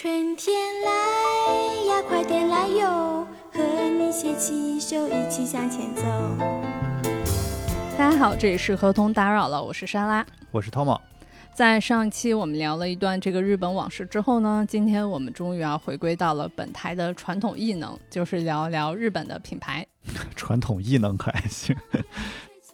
春天来呀，快点来哟，和你携起手，一起向前走。大家好，这里是合同打扰了，我是莎拉，我是 Tom。在上一期我们聊了一段这个日本往事之后呢，今天我们终于要回归到了本台的传统异能，就是聊聊日本的品牌。传统异能可还行。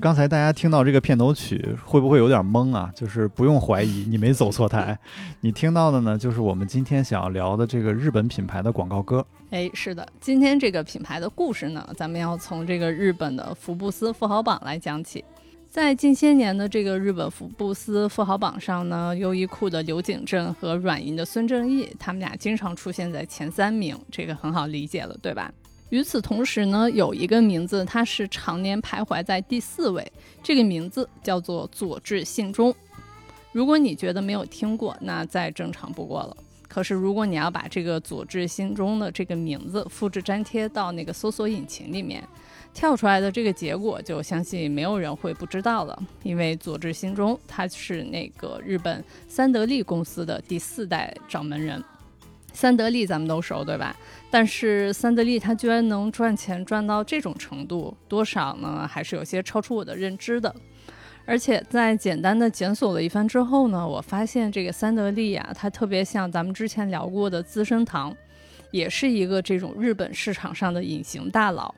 刚才大家听到这个片头曲，会不会有点懵啊？就是不用怀疑，你没走错台。你听到的呢，就是我们今天想要聊的这个日本品牌的广告歌。哎，是的，今天这个品牌的故事呢，咱们要从这个日本的福布斯富豪榜来讲起。在近些年的这个日本福布斯富豪榜上呢，优衣库的刘景镇和软银的孙正义，他们俩经常出现在前三名，这个很好理解了，对吧？与此同时呢，有一个名字，它是常年徘徊在第四位，这个名字叫做佐治信忠。如果你觉得没有听过，那再正常不过了。可是如果你要把这个佐治信忠的这个名字复制粘贴到那个搜索引擎里面，跳出来的这个结果，就相信没有人会不知道了。因为佐治信忠他是那个日本三得利公司的第四代掌门人。三得利咱们都熟，对吧？但是三得利它居然能赚钱赚到这种程度，多少呢？还是有些超出我的认知的。而且在简单的检索了一番之后呢，我发现这个三得利啊，它特别像咱们之前聊过的资生堂，也是一个这种日本市场上的隐形大佬。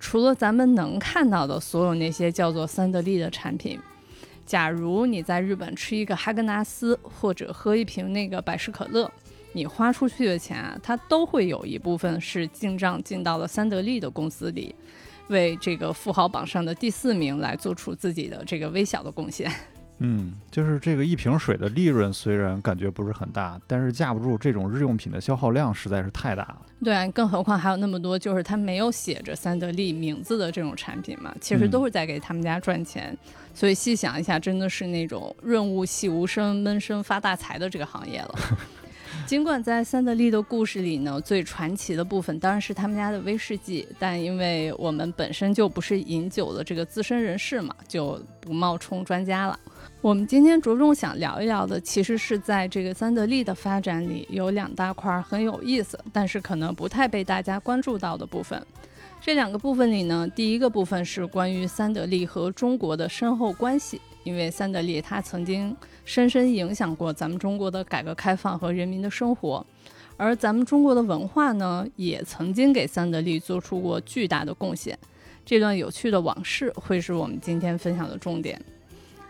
除了咱们能看到的所有那些叫做三得利的产品，假如你在日本吃一个哈根达斯，或者喝一瓶那个百事可乐。你花出去的钱啊，它都会有一部分是进账进到了三得利的公司里，为这个富豪榜上的第四名来做出自己的这个微小的贡献。嗯，就是这个一瓶水的利润虽然感觉不是很大，但是架不住这种日用品的消耗量实在是太大了。对，更何况还有那么多就是它没有写着三得利名字的这种产品嘛，其实都是在给他们家赚钱。所以细想一下，真的是那种润物细无声，闷声发大财的这个行业了。尽管在三得利的故事里呢，最传奇的部分当然是他们家的威士忌，但因为我们本身就不是饮酒的这个资深人士嘛，就不冒充专家了。我们今天着重想聊一聊的，其实是在这个三得利的发展里有两大块很有意思，但是可能不太被大家关注到的部分。这两个部分里呢，第一个部分是关于三得利和中国的深厚关系。因为三得利，它曾经深深影响过咱们中国的改革开放和人民的生活，而咱们中国的文化呢，也曾经给三得利做出过巨大的贡献。这段有趣的往事会是我们今天分享的重点。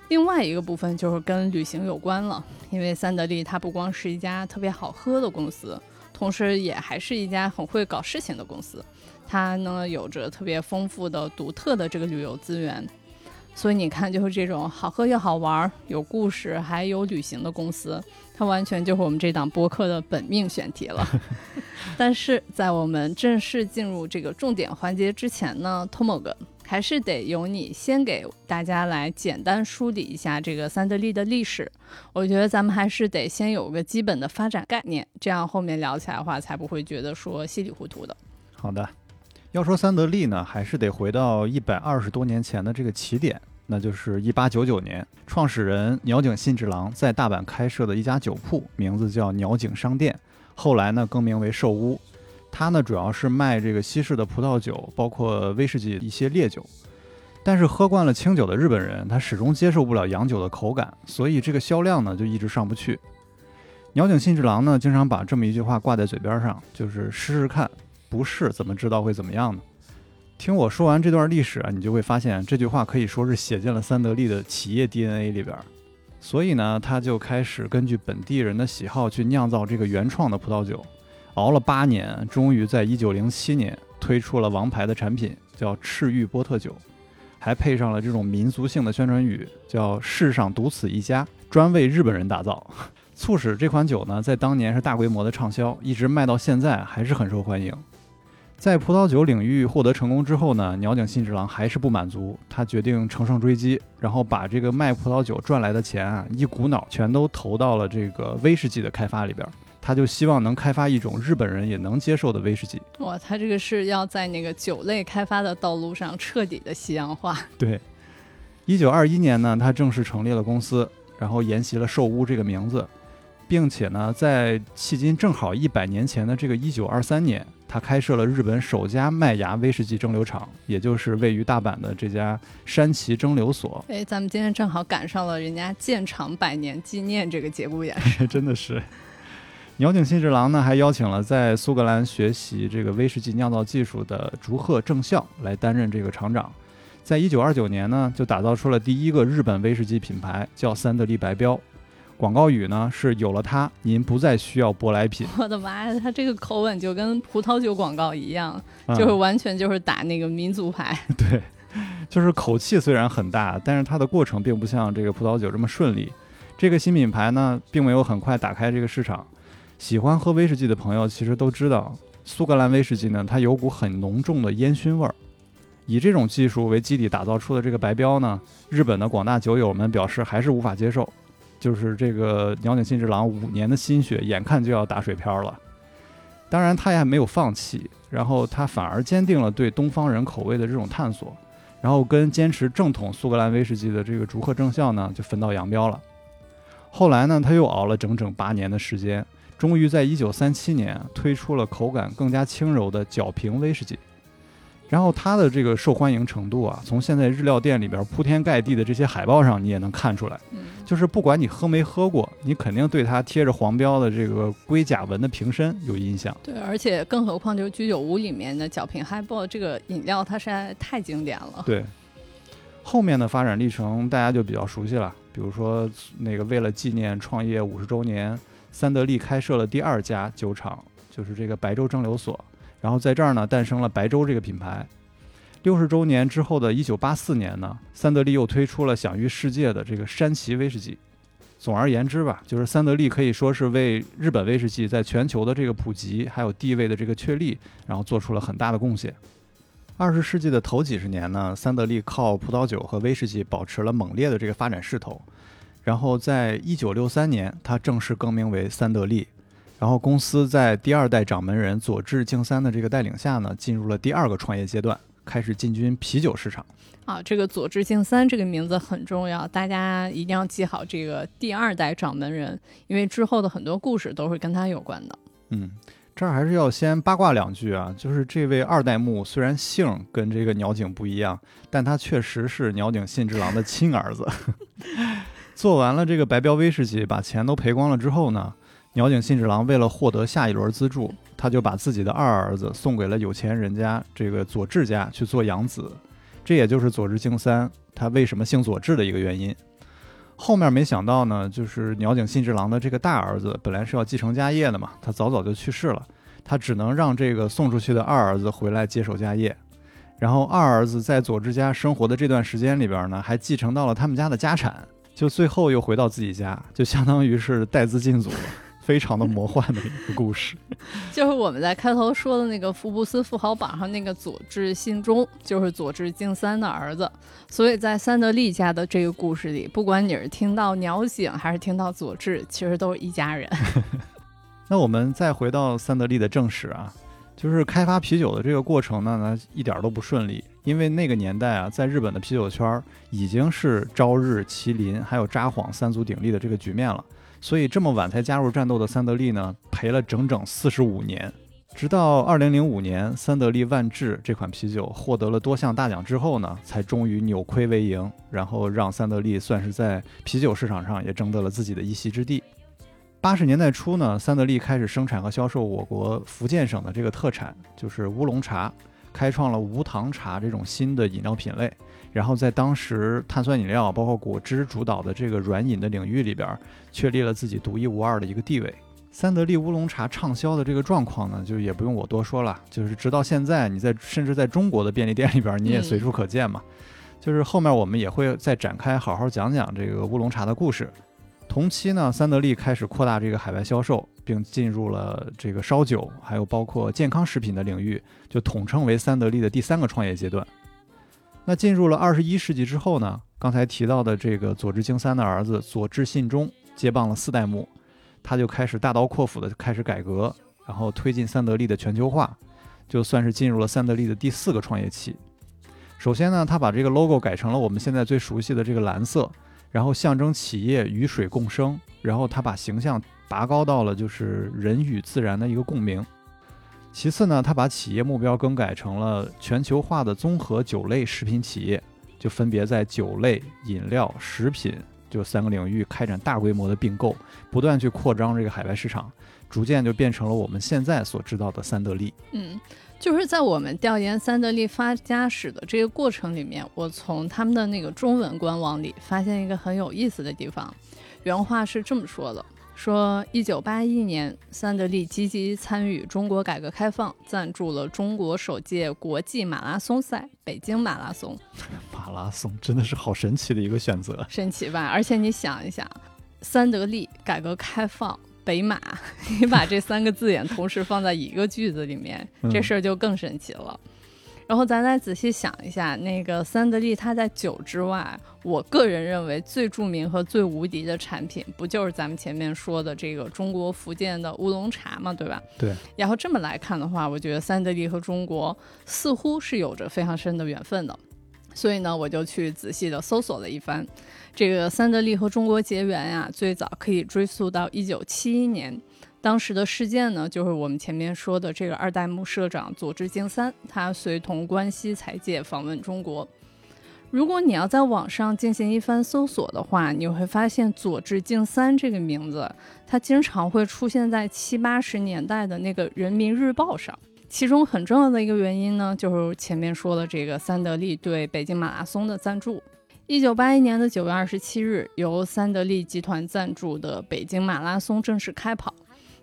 另外一个部分就是跟旅行有关了，因为三得利它不光是一家特别好喝的公司，同时也还是一家很会搞事情的公司。它呢，有着特别丰富的、独特的这个旅游资源。所以你看，就是这种好喝又好玩、有故事还有旅行的公司，它完全就是我们这档播客的本命选题了。但是在我们正式进入这个重点环节之前呢，Tomo 哥还是得由你先给大家来简单梳理一下这个三得利的历史。我觉得咱们还是得先有个基本的发展概念，这样后面聊起来的话才不会觉得说稀里糊涂的。好的。要说三得利呢，还是得回到一百二十多年前的这个起点，那就是一八九九年，创始人鸟井信治郎在大阪开设的一家酒铺，名字叫鸟井商店，后来呢更名为寿屋。它呢主要是卖这个西式的葡萄酒，包括威士忌一些烈酒。但是喝惯了清酒的日本人，他始终接受不了洋酒的口感，所以这个销量呢就一直上不去。鸟井信治郎呢经常把这么一句话挂在嘴边上，就是试试看。不是怎么知道会怎么样呢？听我说完这段历史啊，你就会发现这句话可以说是写进了三得利的企业 DNA 里边。所以呢，他就开始根据本地人的喜好去酿造这个原创的葡萄酒，熬了八年，终于在一九零七年推出了王牌的产品，叫赤玉波特酒，还配上了这种民族性的宣传语，叫“世上独此一家，专为日本人打造”，促使这款酒呢在当年是大规模的畅销，一直卖到现在还是很受欢迎。在葡萄酒领域获得成功之后呢，鸟井信治郎还是不满足，他决定乘胜追击，然后把这个卖葡萄酒赚来的钱啊，一股脑全都投到了这个威士忌的开发里边。他就希望能开发一种日本人也能接受的威士忌。哇，他这个是要在那个酒类开发的道路上彻底的西洋化。对，一九二一年呢，他正式成立了公司，然后沿袭了寿屋这个名字。并且呢，在迄今正好一百年前的这个一九二三年，他开设了日本首家麦芽威士忌蒸馏厂，也就是位于大阪的这家山崎蒸馏所。哎，咱们今天正好赶上了人家建厂百年纪念这个节骨眼，真的是。鸟井信治郎呢，还邀请了在苏格兰学习这个威士忌酿造技术的竹贺正孝来担任这个厂长。在一九二九年呢，就打造出了第一个日本威士忌品牌，叫三得利白标。广告语呢是有了它，您不再需要舶来品。我的妈呀，它这个口吻就跟葡萄酒广告一样，嗯就是完全就是打那个民族牌。对，就是口气虽然很大，但是它的过程并不像这个葡萄酒这么顺利。这个新品牌呢，并没有很快打开这个市场。喜欢喝威士忌的朋友其实都知道，苏格兰威士忌呢，它有股很浓重的烟熏味儿。以这种技术为基底打造出的这个白标呢，日本的广大酒友们表示还是无法接受。就是这个鸟井信之郎五年的心血，眼看就要打水漂了。当然，他也没有放弃，然后他反而坚定了对东方人口味的这种探索，然后跟坚持正统苏格兰威士忌的这个竹贺正孝呢，就分道扬镳了。后来呢，他又熬了整整八年的时间，终于在一九三七年推出了口感更加轻柔的角瓶威士忌。然后它的这个受欢迎程度啊，从现在日料店里边铺天盖地的这些海报上，你也能看出来。嗯，就是不管你喝没喝过，你肯定对它贴着黄标的这个龟甲纹的瓶身有印象。对，而且更何况就是居酒屋里面的角瓶 Highball 这个饮料，它实在太经典了。对，后面的发展历程大家就比较熟悉了，比如说那个为了纪念创业五十周年，三得利开设了第二家酒厂，就是这个白州蒸馏所，然后在这儿呢诞生了白州这个品牌。六十周年之后的一九八四年呢，三得利又推出了享誉世界的这个山崎威士忌。总而言之吧，就是三得利可以说是为日本威士忌在全球的这个普及还有地位的这个确立，然后做出了很大的贡献。二十世纪的头几十年呢，三得利靠葡萄酒和威士忌保持了猛烈的这个发展势头。然后在一九六三年，它正式更名为三得利。然后公司在第二代掌门人佐治敬三的这个带领下呢，进入了第二个创业阶段，开始进军啤酒市场。啊，这个佐治敬三这个名字很重要，大家一定要记好这个第二代掌门人，因为之后的很多故事都是跟他有关的。嗯，这儿还是要先八卦两句啊，就是这位二代目虽然姓跟这个鸟井不一样，但他确实是鸟井信之郎的亲儿子。做完了这个白标威士忌，把钱都赔光了之后呢，鸟井信治郎为了获得下一轮资助，他就把自己的二儿子送给了有钱人家这个佐治家去做养子，这也就是佐治敬三他为什么姓佐治的一个原因。后面没想到呢，就是鸟井信治郎的这个大儿子本来是要继承家业的嘛，他早早就去世了，他只能让这个送出去的二儿子回来接手家业。然后二儿子在佐治家生活的这段时间里边呢，还继承到了他们家的家产，就最后又回到自己家，就相当于是带资进组，非常的魔幻的一个故事。就是我们在开头说的那个福布斯富豪榜上那个佐治信忠，就是佐治敬三的儿子。所以在三得利家的这个故事里，不管你是听到鸟井还是听到佐治，其实都是一家人。那我们再回到三得利的正史啊，就是开发啤酒的这个过程呢，呢一点都不顺利，因为那个年代啊，在日本的啤酒圈儿已经是朝日、麒麟还有札幌三足鼎立的这个局面了，所以这么晚才加入战斗的三得利呢，赔了整整四十五年。直到二零零五年，三得利万智这款啤酒获得了多项大奖之后呢，才终于扭亏为盈，然后让三得利算是在啤酒市场上也争得了自己的一席之地。八十年代初呢，三得利开始生产和销售我国福建省的这个特产，就是乌龙茶，开创了无糖茶这种新的饮料品类。然后在当时碳酸饮料包括果汁主导的这个软饮的领域里边，确立了自己独一无二的一个地位。三得利乌龙茶畅销的这个状况呢，就也不用我多说了，就是直到现在，你在甚至在中国的便利店里边，你也随处可见嘛。就是后面我们也会再展开好好讲讲这个乌龙茶的故事。同期呢，三得利开始扩大这个海外销售，并进入了这个烧酒，还有包括健康食品的领域，就统称为三得利的第三个创业阶段。那进入了二十一世纪之后呢，刚才提到的这个佐治京三的儿子佐治信忠接棒了四代目，他就开始大刀阔斧的开始改革，然后推进三得利的全球化，就算是进入了三得利的第四个创业期。首先呢，他把这个 logo 改成了我们现在最熟悉的这个蓝色，然后象征企业与水共生。然后他把形象拔高到了就是人与自然的一个共鸣。其次呢，他把企业目标更改成了全球化的综合酒类食品企业，就分别在酒类、饮料、食品就三个领域开展大规模的并购，不断去扩张这个海外市场，逐渐就变成了我们现在所知道的三得利。嗯，就是在我们调研三得利发家史的这个过程里面，我从他们的那个中文官网里发现一个很有意思的地方，原话是这么说的。说，一九八一年，三得利积极参与中国改革开放，赞助了中国首届国际马拉松赛——北京马拉松。马拉松真的是好神奇的一个选择，神奇吧？而且你想一想，三得利、改革开放、北马，你把这三个字眼同时放在一个句子里面，这事儿就更神奇了。然后咱再仔细想一下，那个三得利，它在酒之外，我个人认为最著名和最无敌的产品，不就是咱们前面说的这个中国福建的乌龙茶嘛，对吧？对。然后这么来看的话，我觉得三得利和中国似乎是有着非常深的缘分的。所以呢，我就去仔细的搜索了一番，这个三得利和中国结缘呀，最早可以追溯到一九七一年。当时的事件呢，就是我们前面说的这个二代目社长佐治敬三，他随同关西财界访问中国。如果你要在网上进行一番搜索的话，你会发现佐治敬三这个名字，它经常会出现在七八十年代的那个《人民日报》上。其中很重要的一个原因呢，就是前面说的这个三得利对北京马拉松的赞助。一九八一年的九月二十七日，由三得利集团赞助的北京马拉松正式开跑。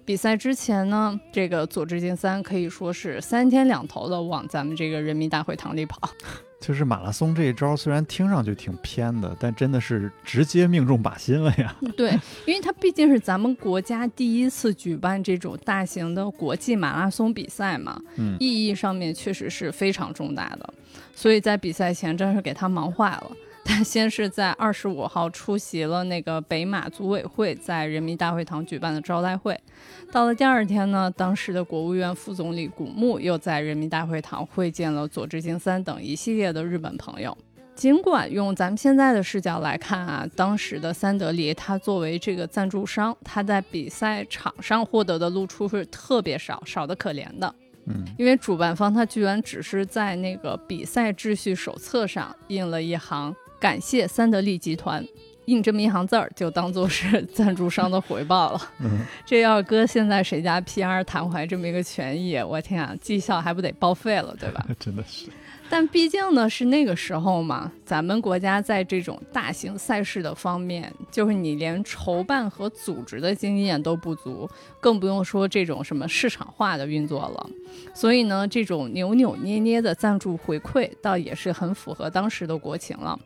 比赛之前呢，这个佐治金三可以说是三天两头的往咱们这个人民大会堂里跑。就是马拉松这一招，虽然听上去挺偏的，但真的是直接命中靶心了呀。对，因为它毕竟是咱们国家第一次举办这种大型的国际马拉松比赛嘛，嗯，意义上面确实是非常重大的，所以在比赛前真是给他忙坏了。他先是在二十五号出席了那个北马组委会在人民大会堂举办的招待会，到了第二天呢，当时的国务院副总理古木又在人民大会堂会见了佐治金三等一系列的日本朋友。尽管用咱们现在的视角来看啊，当时的三得利他作为这个赞助商，他在比赛场上获得的露出是特别少，少的可怜的。嗯，因为主办方他居然只是在那个比赛秩序手册上印了一行。感谢三得利集团，印这么一行字儿，就当做是赞助商的回报了。嗯，这要搁现在谁家 PR 谈怀这么一个权益，我天啊，绩效还不得报废了，对吧？真的是。但毕竟呢是那个时候嘛，咱们国家在这种大型赛事的方面，就是你连筹办和组织的经验都不足，更不用说这种什么市场化的运作了。所以呢，这种扭扭捏捏的赞助回馈，倒也是很符合当时的国情了。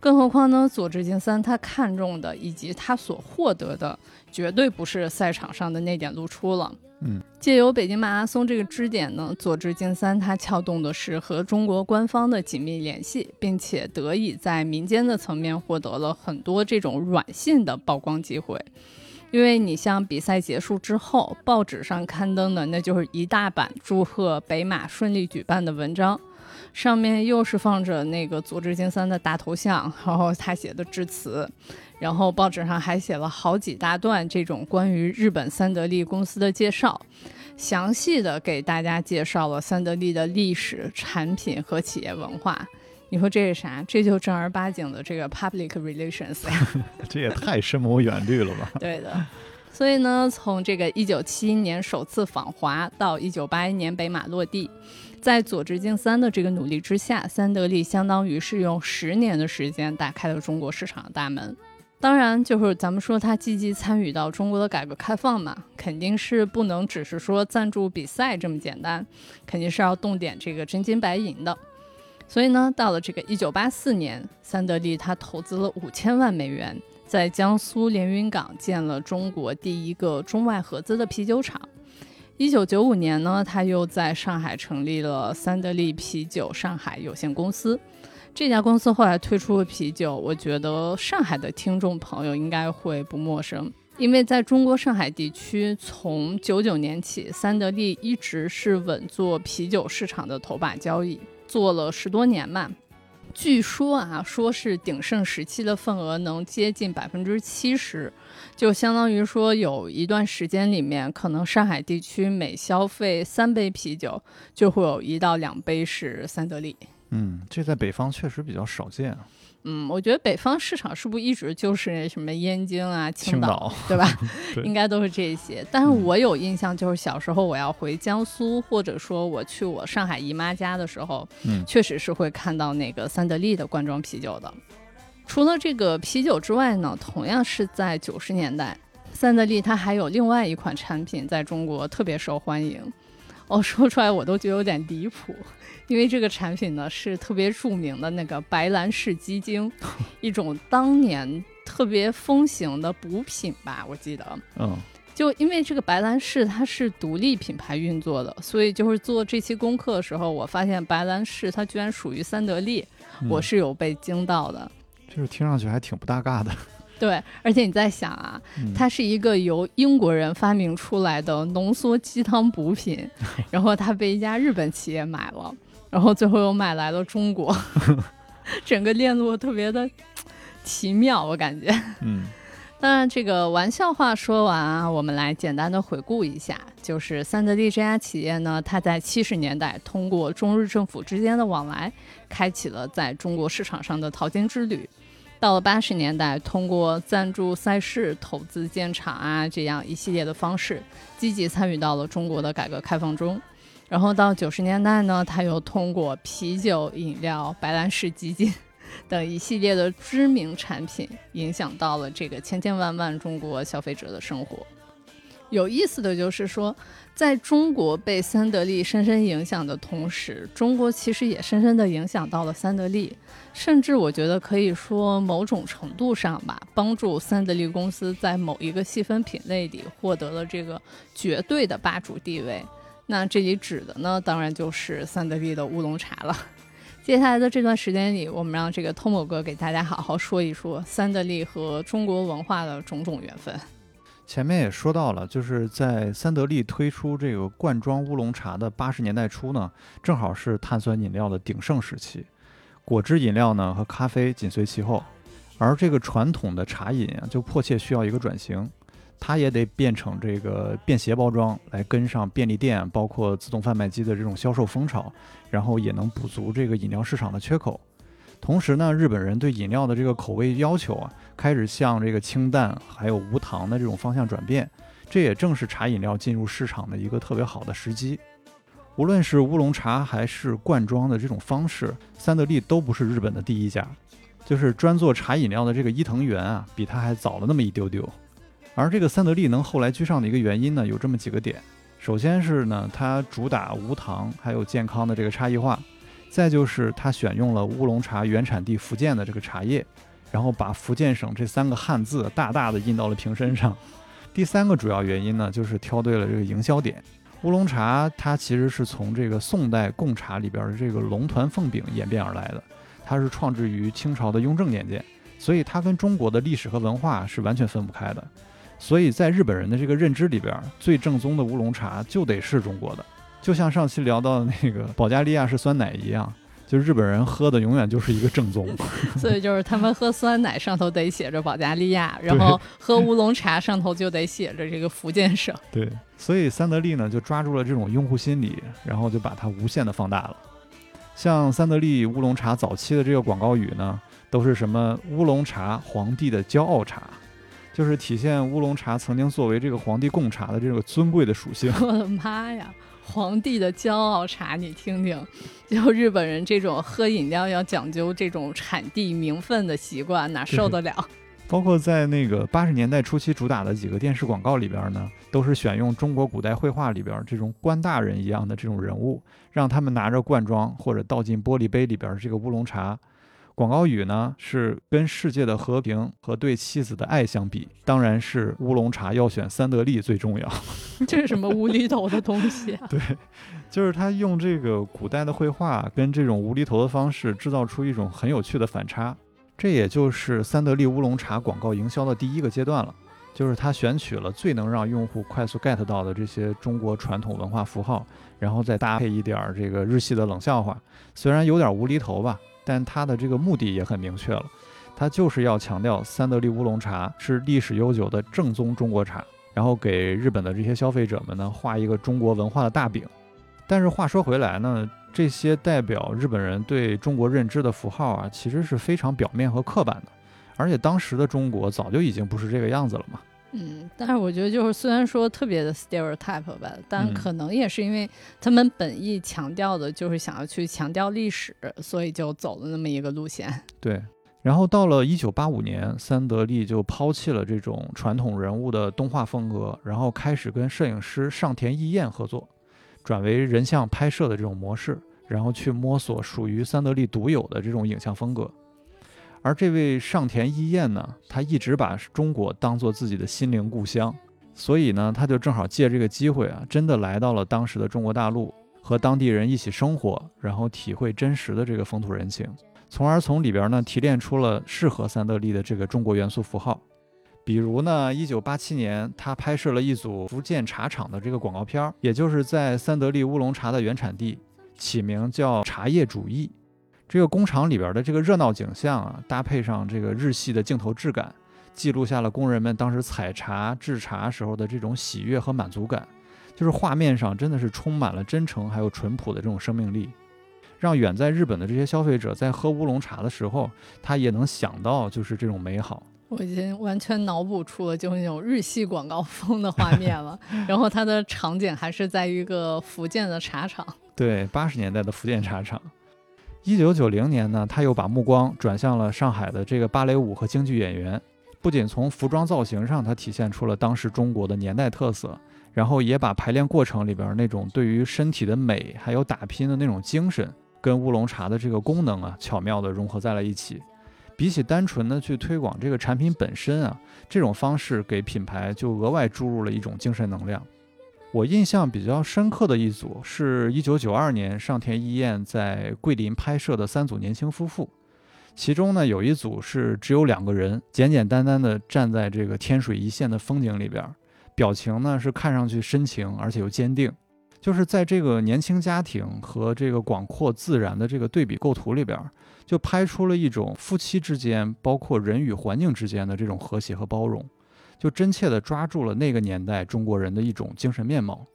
更何况呢？佐治金三他看中的以及他所获得的，绝对不是赛场上的那点露出了。嗯，借由北京马拉松这个支点呢，佐治金三他撬动的是和中国官方的紧密联系，并且得以在民间的层面获得了很多这种软性的曝光机会。因为你像比赛结束之后，报纸上刊登的那就是一大版祝贺北马顺利举办的文章。上面又是放着那个佐治金三的大头像，然后他写的致辞，然后报纸上还写了好几大段这种关于日本三得利公司的介绍，详细的给大家介绍了三得利的历史、产品和企业文化。你说这是啥？这就正儿八经的这个 public relations 呀！这也太深谋远虑了吧？对的。所以呢，从这个一九七一年首次访华到一九八一年北马落地。在佐治敬三的这个努力之下，三得利相当于是用十年的时间打开了中国市场的大门。当然，就是咱们说他积极参与到中国的改革开放嘛，肯定是不能只是说赞助比赛这么简单，肯定是要动点这个真金白银的。所以呢，到了这个一九八四年，三得利他投资了五千万美元，在江苏连云港建了中国第一个中外合资的啤酒厂。一九九五年呢，他又在上海成立了三得利啤酒上海有限公司。这家公司后来推出了啤酒，我觉得上海的听众朋友应该会不陌生，因为在中国上海地区，从九九年起，三得利一直是稳坐啤酒市场的头把交椅，做了十多年嘛。据说啊，说是鼎盛时期的份额能接近百分之七十，就相当于说有一段时间里面，可能上海地区每消费三杯啤酒，就会有一到两杯是三得利。嗯，这在北方确实比较少见。嗯，我觉得北方市场是不是一直就是什么燕京啊、青岛，对吧？对应该都是这些。但是我有印象，就是小时候我要回江苏，或者说我去我上海姨妈家的时候，嗯确实是会看到那个三得利的罐装啤酒的。除了这个啤酒之外呢，同样是在九十年代，三得利它还有另外一款产品在中国特别受欢迎。哦，说出来我都觉得有点离谱，因为这个产品呢是特别著名的那个白兰氏鸡精，一种当年特别风行的补品吧，我记得。嗯就因为这个白兰氏它是独立品牌运作的，所以就是做这期功课的时候，我发现白兰氏它居然属于三得利，嗯我是有被惊到的。就是听上去还挺不搭嘎的。对，而且你在想啊，嗯它是一个由英国人发明出来的浓缩鸡汤补品，然后它被一家日本企业买了，然后最后又买来了中国，整个链路特别的奇妙，我感觉。嗯当然，这个玩笑话说完啊，我们来简单的回顾一下，就是三得利这家企业呢，它在七十年代通过中日政府之间的往来，开启了在中国市场上的淘金之旅。到了八十年代，通过赞助赛事、投资建厂啊这样一系列的方式，积极参与到了中国的改革开放中。然后到九十年代呢，它又通过啤酒、饮料、白兰氏基金 等一系列的知名产品，影响到了这个千千万万中国消费者的生活。有意思的就是说，在中国被三得利深深影响的同时，中国其实也深深的影响到了三得利，甚至我觉得可以说某种程度上吧，帮助三得利公司在某一个细分品类里获得了这个绝对的霸主地位。那这里指的呢，当然就是三得利的乌龙茶了。接下来的这段时间里，我们让这个 Tomo 哥给大家好好说一说三得利和中国文化的种种缘分。前面也说到了，就是在三得利推出这个罐装乌龙茶的八十年代初呢，正好是碳酸饮料的鼎盛时期，果汁饮料呢和咖啡紧随其后，而这个传统的茶饮啊，就迫切需要一个转型，它也得变成这个便携包装，来跟上便利店包括自动贩卖机的这种销售风潮，然后也能补足这个饮料市场的缺口。同时呢，日本人对饮料的这个口味要求啊，开始向这个清淡还有无糖的这种方向转变，这也正是茶饮料进入市场的一个特别好的时机。无论是乌龙茶还是罐装的这种方式，三得利都不是日本的第一家，就是专做茶饮料的这个伊藤园啊，比它还早了那么一丢丢。而这个三得利能后来居上的一个原因呢，有这么几个点。首先是呢，它主打无糖还有健康的这个差异化。再就是它选用了乌龙茶原产地福建的这个茶叶，然后把福建省这三个汉字大大的印到了瓶身上。第三个主要原因呢，就是挑对了这个营销点。乌龙茶它其实是从这个宋代贡茶里边的这个龙团凤饼演变而来的，它是创制于清朝的雍正年间，所以它跟中国的历史和文化是完全分不开的。所以在日本人的这个认知里边，最正宗的乌龙茶就得是中国的。就像上期聊到的那个保加利亚是酸奶一样，就日本人喝的永远就是一个正宗。所以就是他们喝酸奶上头得写着保加利亚，然后喝乌龙茶上头就得写着这个福建省。对，所以三得利呢就抓住了这种用户心理，然后就把它无限的放大了。像三得利乌龙茶早期的这个广告语呢，都是什么乌龙茶皇帝的骄傲茶，就是体现乌龙茶曾经作为这个皇帝贡茶的这个尊贵的属性。我的妈呀！皇帝的骄傲茶，你听听，就日本人这种喝饮料要讲究这种产地名分的习惯，哪受得了？包括在那个八十年代初期主打的几个电视广告里边呢，都是选用中国古代绘画里边这种官大人一样的这种人物，让他们拿着罐装或者倒进玻璃杯里边这个乌龙茶。广告语呢是跟世界的和平和对妻子的爱相比，当然是乌龙茶要选三得利最重要。这是什么无厘头的东西啊？对，就是他用这个古代的绘画跟这种无厘头的方式，制造出一种很有趣的反差。这也就是三得利乌龙茶广告营销的第一个阶段了，就是他选取了最能让用户快速 get 到的这些中国传统文化符号，然后再搭配一点儿这个日系的冷笑话，虽然有点无厘头吧。但它的这个目的也很明确了，它就是要强调三得利乌龙茶是历史悠久的正宗中国茶，然后给日本的这些消费者们呢画一个中国文化的大饼。但是话说回来呢，这些代表日本人对中国认知的符号啊，其实是非常表面和刻板的，而且当时的中国早就已经不是这个样子了嘛。嗯，但是我觉得就是虽然说特别的 stereotype 吧，但嗯可能也是因为他们本意强调的就是想要去强调历史，所以就走了那么一个路线。对，然后到了一九八五年，三得利就抛弃了这种传统人物的动画风格，然后开始跟摄影师上田义彦合作，转为人像拍摄的这种模式，然后去摸索属于三得利独有的这种影像风格。而这位上田义彦呢，他一直把中国当做自己的心灵故乡，所以呢，他就正好借这个机会啊，真的来到了当时的中国大陆，和当地人一起生活，然后体会真实的这个风土人情。从而从里边呢提炼出了适合三得利的这个中国元素符号。比如呢，一九八七年，他拍摄了一组福建茶厂的这个广告片儿，也就是在三得利乌龙茶的原产地，起名叫“茶叶主义”。这个工厂里边的这个热闹景象啊，搭配上这个日系的镜头质感，记录下了工人们当时采茶、制茶时候的这种喜悦和满足感。就是画面上真的是充满了真诚还有淳朴的这种生命力。让远在日本的这些消费者在喝乌龙茶的时候，他也能想到就是这种美好。我已经完全脑补出了就是那种日系广告风的画面了，然后它的场景还是在一个福建的茶厂。对，八十年代的福建茶厂。一九九零年呢，他又把目光转向了上海的这个芭蕾舞和京剧演员，不仅从服装造型上，它体现出了当时中国的年代特色，然后也把排练过程里边那种对于身体的美还有打拼的那种精神，跟乌龙茶的这个功能啊，巧妙地融合在了一起。比起单纯的去推广这个产品本身啊，这种方式给品牌就额外注入了一种精神能量。我印象比较深刻的一组是一九九二年上田义彦在桂林拍摄的三组年轻夫妇，其中呢有一组是只有两个人，简简单单的站在这个天水一线的风景里边，表情呢是看上去深情而且又坚定。就是在这个年轻家庭和这个广阔自然的这个对比构图里边，就拍出了一种夫妻之间，包括人与环境之间的这种和谐和包容，就真切地抓住了那个年代中国人的一种精神面貌。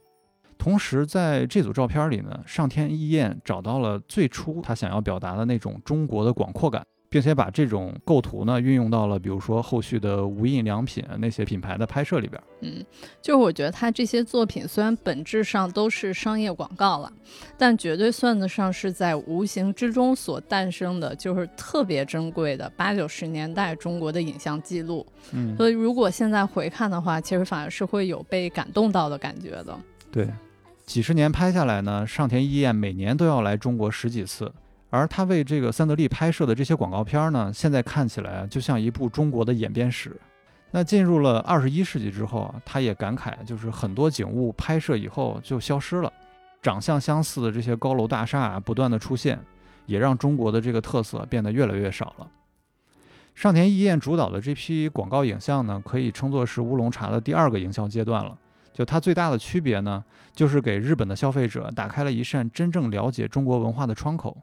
同时，在这组照片里呢，上天义彦找到了最初他想要表达的那种中国的广阔感，并且把这种构图呢运用到了比如说后续的无印良品那些品牌的拍摄里边。嗯，就是我觉得他这些作品虽然本质上都是商业广告了，但绝对算得上是在无形之中所诞生的，就是特别珍贵的八九十年代中国的影像记录。嗯，所以如果现在回看的话，其实反而是会有被感动到的感觉的。对，几十年拍下来呢，上田一彦每年都要来中国十几次，而他为这个三得利拍摄的这些广告片呢，现在看起来就像一部中国的演变史。那进入了二十一世纪之后啊，他也感慨，就是很多景物拍摄以后就消失了，长相相似的这些高楼大厦啊不断的出现，也让中国的这个特色变得越来越少了。上田义彦主导的这批广告影像呢，可以称作是乌龙茶的第二个营销阶段了。就它最大的区别呢，就是给日本的消费者打开了一扇真正了解中国文化的窗口，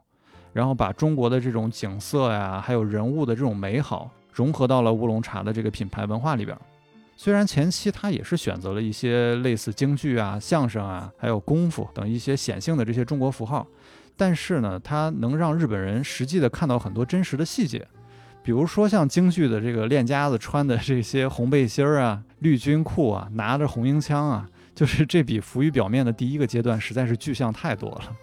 然后把中国的这种景色呀，还有人物的这种美好融合到了乌龙茶的这个品牌文化里边。虽然前期他也是选择了一些类似京剧啊、相声啊，还有功夫等一些显性的这些中国符号，但是呢，它能让日本人实际的看到很多真实的细节。比如说像京剧的这个练家子穿的这些红背心儿啊、绿军裤啊，拿着红缨枪啊，就是这比浮于表面的第一个阶段实在是具象太多了。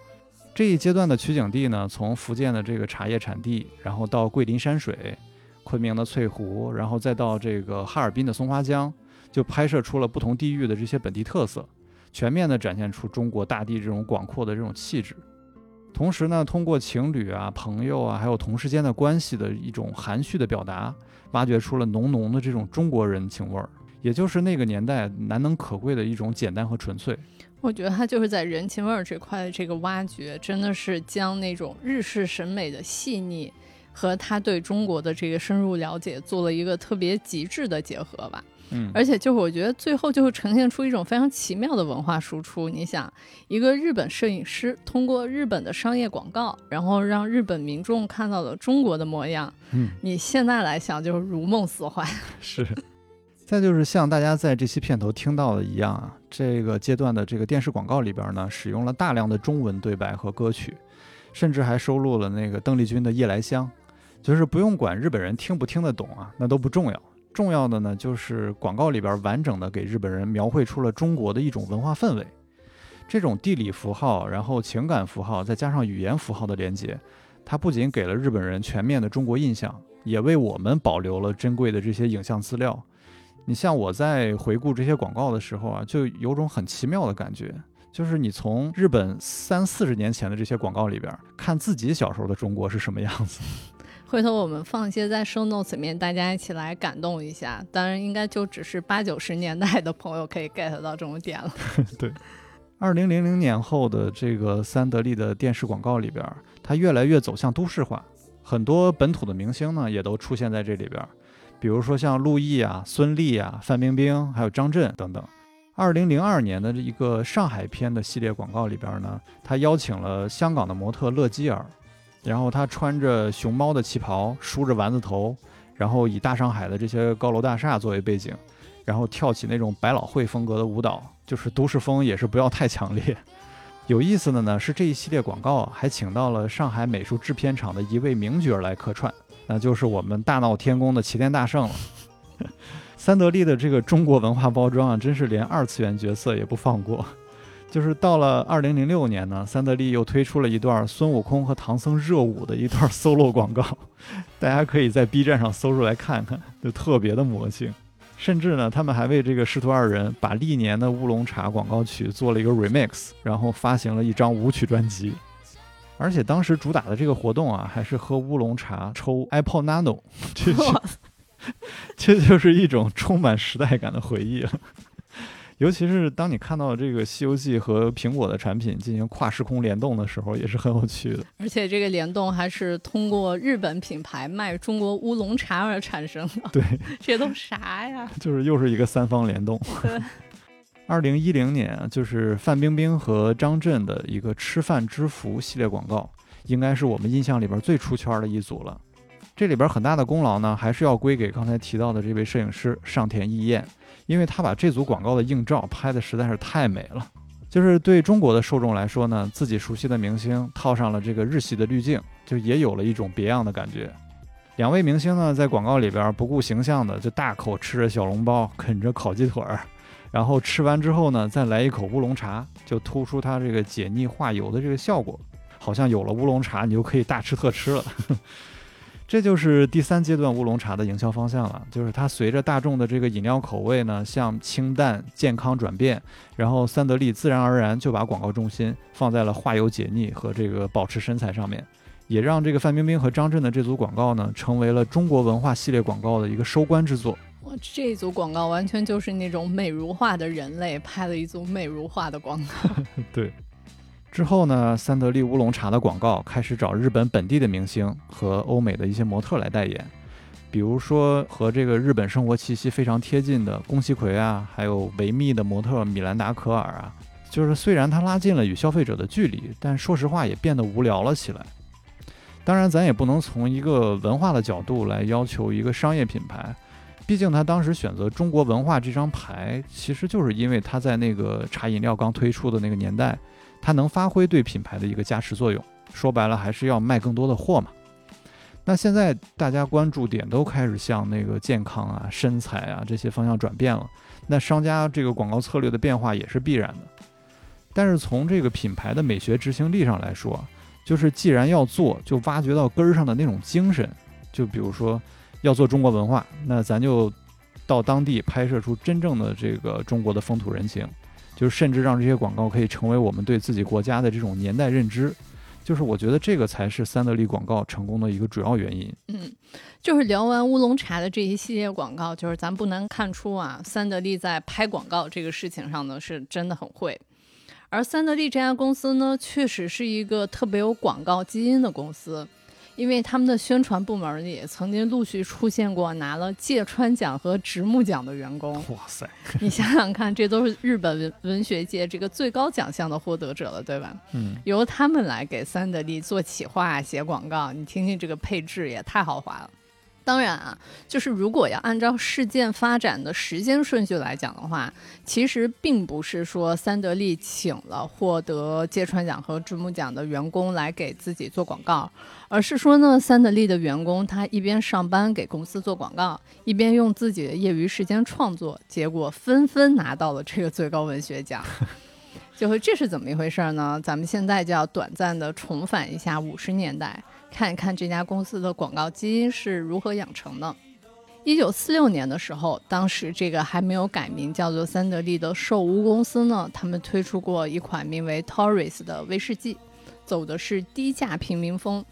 这一阶段的取景地呢，从福建的这个茶叶产地，然后到桂林山水、昆明的翠湖，然后再到这个哈尔滨的松花江，就拍摄出了不同地域的这些本地特色，全面的展现出中国大地这种广阔的这种气质。同时呢，通过情侣啊、朋友啊，还有同事间的关系的一种含蓄的表达，挖掘出了浓浓的这种中国人情味儿，也就是那个年代难能可贵的一种简单和纯粹。我觉得他就是在人情味儿这块的这个挖掘，真的是将那种日式审美的细腻和他对中国的这个深入了解做了一个特别极致的结合吧。嗯，而且就是我觉得最后就会呈现出一种非常奇妙的文化输出。你想，一个日本摄影师通过日本的商业广告，然后让日本民众看到了中国的模样，嗯，你现在来想就是如梦似幻。是。再就是像大家在这期片头听到的一样啊，这个阶段的这个电视广告里边呢，使用了大量的中文对白和歌曲，甚至还收录了那个邓丽君的《夜来香》，就是不用管日本人听不听得懂啊，那都不重要。重要的呢，就是广告里边完整的给日本人描绘出了中国的一种文化氛围。这种地理符号，然后情感符号，再加上语言符号的连接，它不仅给了日本人全面的中国印象，也为我们保留了珍贵的这些影像资料。你像我在回顾这些广告的时候啊，就有种很奇妙的感觉，就是你从日本三四十年前的这些广告里边，看自己小时候的中国是什么样子。回头我们放一些在 show notes 里面，大家一起来感动一下。当然，应该就只是八九十年代的朋友可以 get 到这种点了。对，二零零零年后的这个三得利的电视广告里边，它越来越走向都市化，很多本土的明星呢也都出现在这里边，比如说像陆毅啊、孙俪啊、范冰冰，还有张震等等。二零零二年的这一个上海片的系列广告里边呢，他邀请了香港的模特乐基儿。然后他穿着熊猫的旗袍，梳着丸子头，然后以大上海的这些高楼大厦作为背景，然后跳起那种百老汇风格的舞蹈，就是都市风也是不要太强烈。有意思的呢是这一系列广告还请到了上海美术制片厂的一位名角来客串，那就是我们大闹天宫的齐天大圣了。三得利的这个中国文化包装啊，真是连二次元角色也不放过。就是到了二零零六年呢，三得利又推出了一段孙悟空和唐僧热舞的一段 solo 广告，大家可以在 B 站上搜出来看看，就特别的魔性。甚至呢，他们还为这个师徒二人把历年的乌龙茶广告曲做了一个 remix，然后发行了一张舞曲专辑。而且当时主打的这个活动啊，还是喝乌龙茶抽 Apple Nano，这 这就是一种充满时代感的回忆了。尤其是当你看到这个《西游记》和苹果的产品进行跨时空联动的时候，也是很有趣的。而且这个联动还是通过日本品牌卖中国乌龙茶而产生的。对，这都啥呀？就是又是一个三方联动。对。二零一零年，就是范冰冰和张震的一个“吃饭之福”系列广告，应该是我们印象里边最出圈的一组了。这里边很大的功劳呢，还是要归给刚才提到的这位摄影师上田义彦。因为他把这组广告的硬照拍的实在是太美了，就是对中国的受众来说呢，自己熟悉的明星套上了这个日系的滤镜，就也有了一种别样的感觉。两位明星呢，在广告里边不顾形象的就大口吃着小笼包，啃着烤鸡腿儿，然后吃完之后呢，再来一口乌龙茶，就突出它这个解腻化油的这个效果，好像有了乌龙茶，你就可以大吃特吃了。这就是第三阶段乌龙茶的营销方向了，就是它随着大众的这个饮料口味呢向清淡健康转变，然后三得利自然而然就把广告重心放在了化油解腻和这个保持身材上面，也让这个范冰冰和张震的这组广告呢成为了中国文化系列广告的一个收官之作。哇，这组广告完全就是那种美如画的人类拍了一组美如画的广告。对。之后呢，三得利乌龙茶的广告开始找日本本地的明星和欧美的一些模特来代言，比如说和这个日本生活气息非常贴近的宫崎葵啊，还有维密的模特米兰达可尔啊。就是虽然它拉近了与消费者的距离，但说实话也变得无聊了起来。当然，咱也不能从一个文化的角度来要求一个商业品牌，毕竟他当时选择中国文化这张牌，其实就是因为他在那个茶饮料刚推出的那个年代。它能发挥对品牌的一个加持作用，说白了还是要卖更多的货嘛。那现在大家关注点都开始向那个健康啊、身材啊这些方向转变了，那商家这个广告策略的变化也是必然的。但是从这个品牌的美学执行力上来说，就是既然要做，就挖掘到根儿上的那种精神。就比如说要做中国文化，那咱就到当地拍摄出真正的这个中国的风土人情。就是甚至让这些广告可以成为我们对自己国家的这种年代认知，就是我觉得这个才是三得利广告成功的一个主要原因。嗯，就是聊完乌龙茶的这一系列广告，就是咱不难看出啊，三得利在拍广告这个事情上呢是真的很会。而三得利这家公司呢，确实是一个特别有广告基因的公司。因为他们的宣传部门里曾经陆续出现过拿了芥川奖和直木奖的员工。哇塞，你想想看，这都是日本文文学界这个最高奖项的获得者了，对吧？嗯，由他们来给三得利做企划、写广告，你听听这个配置也太豪华了。当然啊，就是如果要按照事件发展的时间顺序来讲的话，其实并不是说三得利请了获得芥川奖和直木奖的员工来给自己做广告，而是说呢，三得利的员工他一边上班给公司做广告，一边用自己的业余时间创作，结果纷纷拿到了这个最高文学奖。就是这是怎么一回事呢？咱们现在就要短暂的重返一下五十年代。看一看这家公司的广告基因是如何养成的。一九四六年的时候，当时这个还没有改名叫做三得利的寿屋公司呢，他们推出过一款名为 Torres 的威士忌，走的是低价平民风。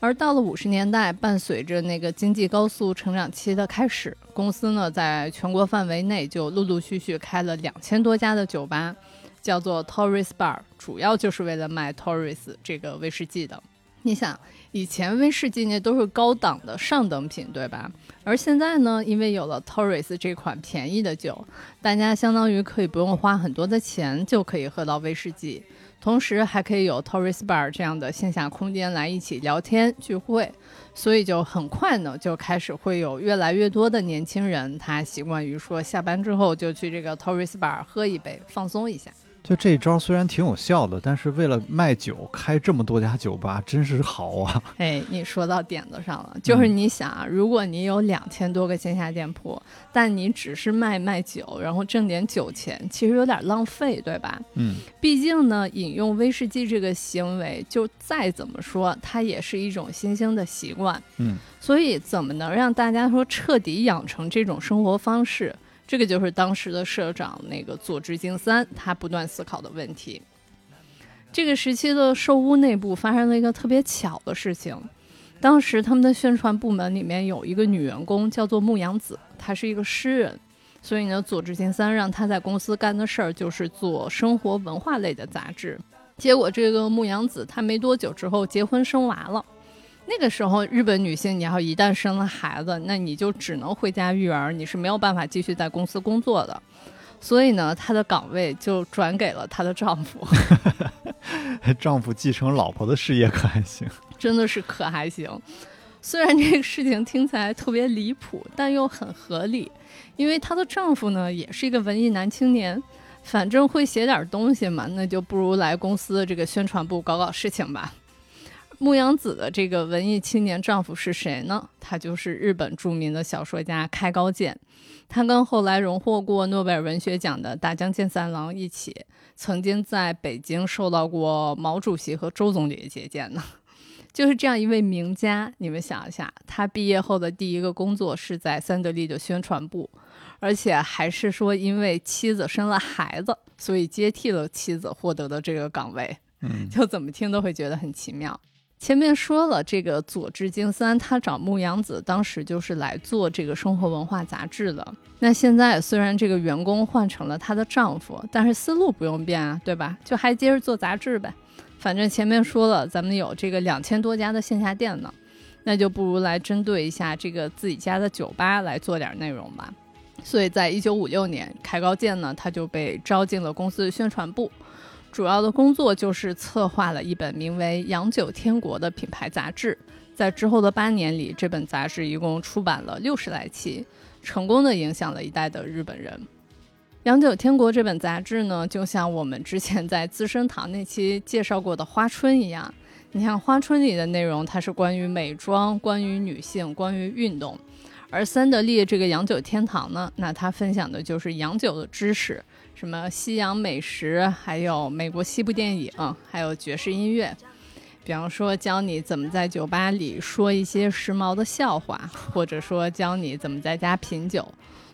而到了五十年代，伴随着那个经济高速成长期的开始，公司呢在全国范围内就陆陆续续开了两千多家的酒吧，叫做 Torres Bar，主要就是为了卖 Torres 这个威士忌的。你想，以前威士忌那都是高档的上等品，对吧？而现在呢，因为有了 Torres 这款便宜的酒，大家相当于可以不用花很多的钱就可以喝到威士忌，同时还可以有 Torres Bar 这样的线下空间来一起聊天聚会，所以就很快呢就开始会有越来越多的年轻人，他习惯于说下班之后就去这个 Torres Bar 喝一杯，放松一下。就这一招虽然挺有效的，但是为了卖酒开这么多家酒吧，真是好啊！哎，你说到点子上了，就是你想啊，如果你有两千多个线下店铺，但你只是卖卖酒，然后挣点酒钱，其实有点浪费，对吧？嗯，毕竟呢，饮用威士忌这个行为，就再怎么说，它也是一种新兴的习惯。嗯，所以怎么能让大家说彻底养成这种生活方式？这个就是当时的社长那个佐治京三，他不断思考的问题。这个时期的寿屋内部发生了一个特别巧的事情，当时他们的宣传部门里面有一个女员工叫做牧羊子，她是一个诗人，所以呢，佐治京三让她在公司干的事儿就是做生活文化类的杂志。结果这个牧羊子她没多久之后结婚生娃了。那个时候，日本女性，你要一旦生了孩子，那你就只能回家育儿，你是没有办法继续在公司工作的。所以呢，她的岗位就转给了她的丈夫。丈夫继承老婆的事业可还行？真的是可还行。虽然这个事情听起来特别离谱，但又很合理，因为她的丈夫呢也是一个文艺男青年，反正会写点东西嘛，那就不如来公司这个宣传部搞搞事情吧。牧阳子的这个文艺青年丈夫是谁呢？他就是日本著名的小说家开高健。他跟后来荣获过诺贝尔文学奖的大江健三郎一起，曾经在北京受到过毛主席和周总理的接见呢。就是这样一位名家，你们想一下，他毕业后的第一个工作是在三得利的宣传部，而且还是说因为妻子生了孩子，所以接替了妻子获得的这个岗位。嗯，就怎么听都会觉得很奇妙。前面说了，这个佐治京三他找牧羊子，当时就是来做这个生活文化杂志的。那现在虽然这个员工换成了她的丈夫，但是思路不用变啊，对吧？就还接着做杂志呗。反正前面说了，咱们有这个两千多家的线下店呢，那就不如来针对一下这个自己家的酒吧来做点内容吧。所以在一九五六年，凯高健呢，他就被招进了公司的宣传部。主要的工作就是策划了一本名为《洋酒天国》的品牌杂志，在之后的八年里，这本杂志一共出版了六十来期，成功的影响了一代的日本人。《洋酒天国》这本杂志呢，就像我们之前在资生堂那期介绍过的《花春》一样，你看《花春》里的内容，它是关于美妆、关于女性、关于运动，而三得利这个洋酒天堂呢，那它分享的就是洋酒的知识。什么西洋美食，还有美国西部电影，还有爵士音乐。比方说，教你怎么在酒吧里说一些时髦的笑话，或者说教你怎么在家品酒。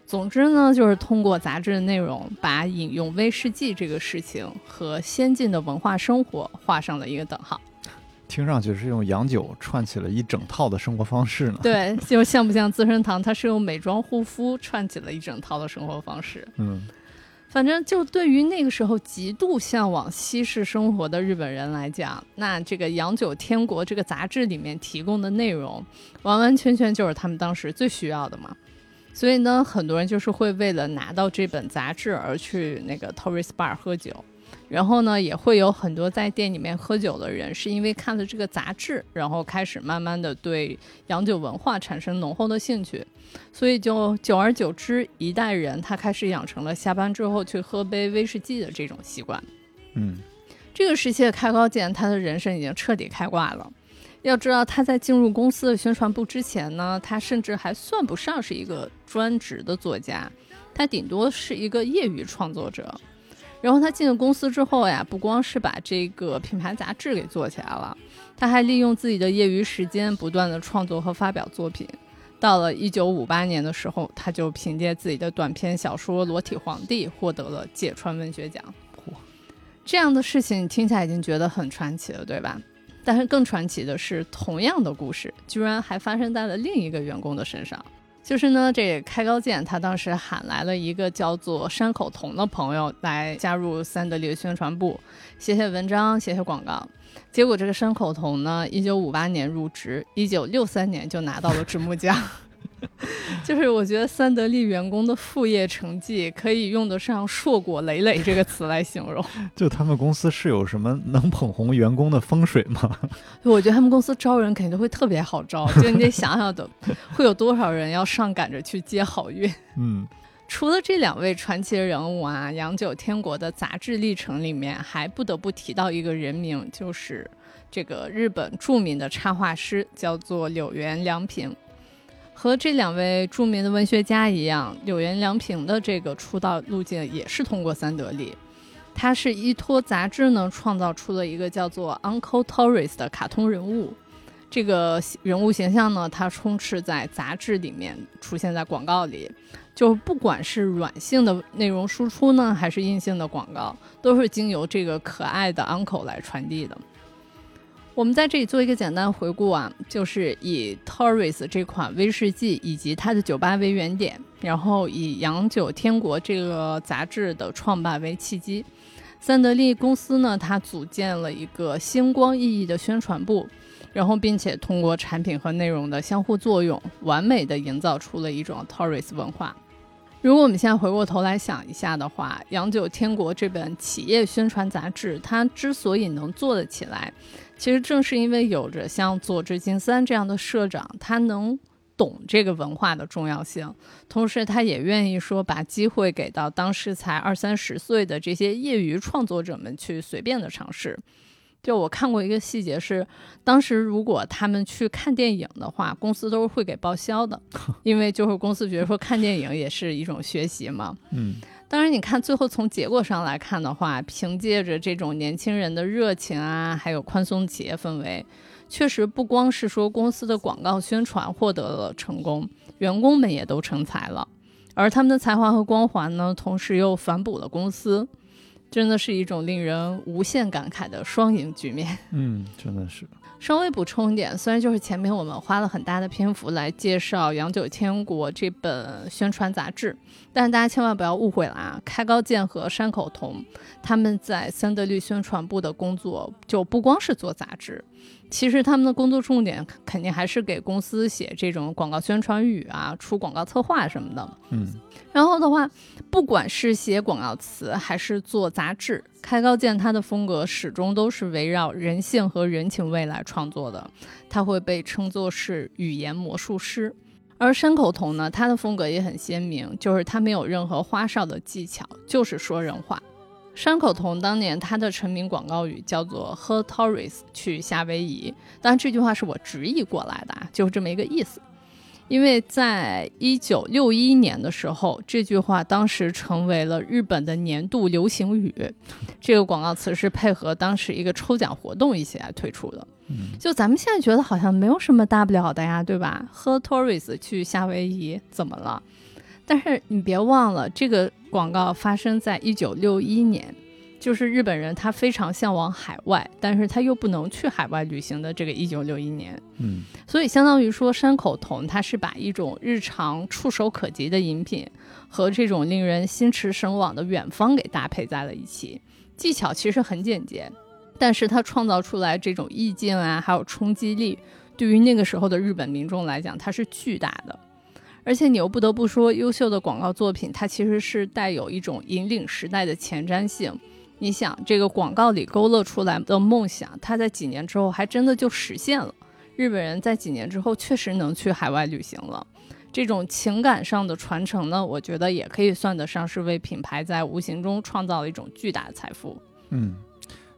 总之呢，就是通过杂志的内容，把饮用威士忌这个事情和先进的文化生活画上了一个等号。听上去是用洋酒串起了一整套的生活方式呢。对，就像不像资生堂？它是用美妆护肤串起了一整套的生活方式。嗯。反正就对于那个时候极度向往西式生活的日本人来讲，那这个《洋酒天国》这个杂志里面提供的内容，完完全全就是他们当时最需要的嘛。所以呢，很多人就是会为了拿到这本杂志而去那个 Torres Bar 喝酒。然后呢，也会有很多在店里面喝酒的人，是因为看了这个杂志，然后开始慢慢的对洋酒文化产生浓厚的兴趣，所以就久而久之，一代人他开始养成了下班之后去喝杯威士忌的这种习惯。嗯，这个时期的开高健，他的人生已经彻底开挂了。要知道，他在进入公司的宣传部之前呢，他甚至还算不上是一个专职的作家，他顶多是一个业余创作者。然后他进了公司之后呀，不光是把这个品牌杂志给做起来了，他还利用自己的业余时间不断的创作和发表作品。到了一九五八年的时候，他就凭借自己的短篇小说《裸体皇帝》获得了芥川文学奖。嚯，这样的事情听起来已经觉得很传奇了，对吧？但是更传奇的是，同样的故事居然还发生在了另一个员工的身上。就是呢，这开高健他当时喊来了一个叫做山口瞳的朋友来加入三得利的宣传部，写写文章，写写广告。结果这个山口瞳呢，一九五八年入职，一九六三年就拿到了直木奖。就是我觉得三得利员工的副业成绩可以用得上“硕果累累”这个词来形容。就他们公司是有什么能捧红员工的风水吗？我觉得他们公司招人肯定会特别好招，就你得想想的，会有多少人要上赶着去接好运。嗯，除了这两位传奇人物啊，洋酒天国的杂志历程里面还不得不提到一个人名，就是这个日本著名的插画师，叫做柳原良平。和这两位著名的文学家一样，柳原良平的这个出道路径也是通过三得利。他是依托杂志呢，创造出了一个叫做 Uncle Torres 的卡通人物。这个人物形象呢，它充斥在杂志里面，出现在广告里。就不管是软性的内容输出呢，还是硬性的广告，都是经由这个可爱的 Uncle 来传递的。我们在这里做一个简单回顾啊，就是以 Torres 这款威士忌以及它的酒吧为原点，然后以洋酒天国这个杂志的创办为契机，三得利公司呢，它组建了一个星光熠熠的宣传部，然后并且通过产品和内容的相互作用，完美的营造出了一种 Torres 文化。如果我们现在回过头来想一下的话，《洋酒天国》这本企业宣传杂志，它之所以能做得起来，其实正是因为有着像佐治金三这样的社长，他能懂这个文化的重要性，同时他也愿意说把机会给到当时才二三十岁的这些业余创作者们去随便的尝试。就我看过一个细节是，当时如果他们去看电影的话，公司都是会给报销的，因为就是公司觉得说看电影也是一种学习嘛。嗯，当然你看最后从结果上来看的话，凭借着这种年轻人的热情啊，还有宽松企业氛围，确实不光是说公司的广告宣传获得了成功，员工们也都成才了，而他们的才华和光环呢，同时又反哺了公司。真的是一种令人无限感慨的双赢局面。嗯，真的是。稍微补充一点，虽然就是前面我们花了很大的篇幅来介绍《洋九天国》这本宣传杂志，但是大家千万不要误会了啊！开高健和山口瞳他们在三得利宣传部的工作就不光是做杂志。其实他们的工作重点肯定还是给公司写这种广告宣传语啊，出广告策划什么的。嗯，然后的话，不管是写广告词还是做杂志，开高健他的风格始终都是围绕人性和人情味来创作的。他会被称作是语言魔术师。而山口童呢，他的风格也很鲜明，就是他没有任何花哨的技巧，就是说人话。山口童当年他的成名广告语叫做“喝 Torres 去夏威夷”，当然这句话是我直译过来的，就是这么一个意思。因为在一九六一年的时候，这句话当时成为了日本的年度流行语。这个广告词是配合当时一个抽奖活动一起来推出的。就咱们现在觉得好像没有什么大不了的呀，对吧？喝 Torres 去夏威夷怎么了？但是你别忘了这个。广告发生在一九六一年，就是日本人他非常向往海外，但是他又不能去海外旅行的这个一九六一年，嗯，所以相当于说山口童他是把一种日常触手可及的饮品和这种令人心驰神往的远方给搭配在了一起，技巧其实很简洁，但是他创造出来这种意境啊，还有冲击力，对于那个时候的日本民众来讲，它是巨大的。而且你又不得不说，优秀的广告作品它其实是带有一种引领时代的前瞻性。你想，这个广告里勾勒出来的梦想，它在几年之后还真的就实现了。日本人在几年之后确实能去海外旅行了。这种情感上的传承呢，我觉得也可以算得上是为品牌在无形中创造了一种巨大的财富。嗯。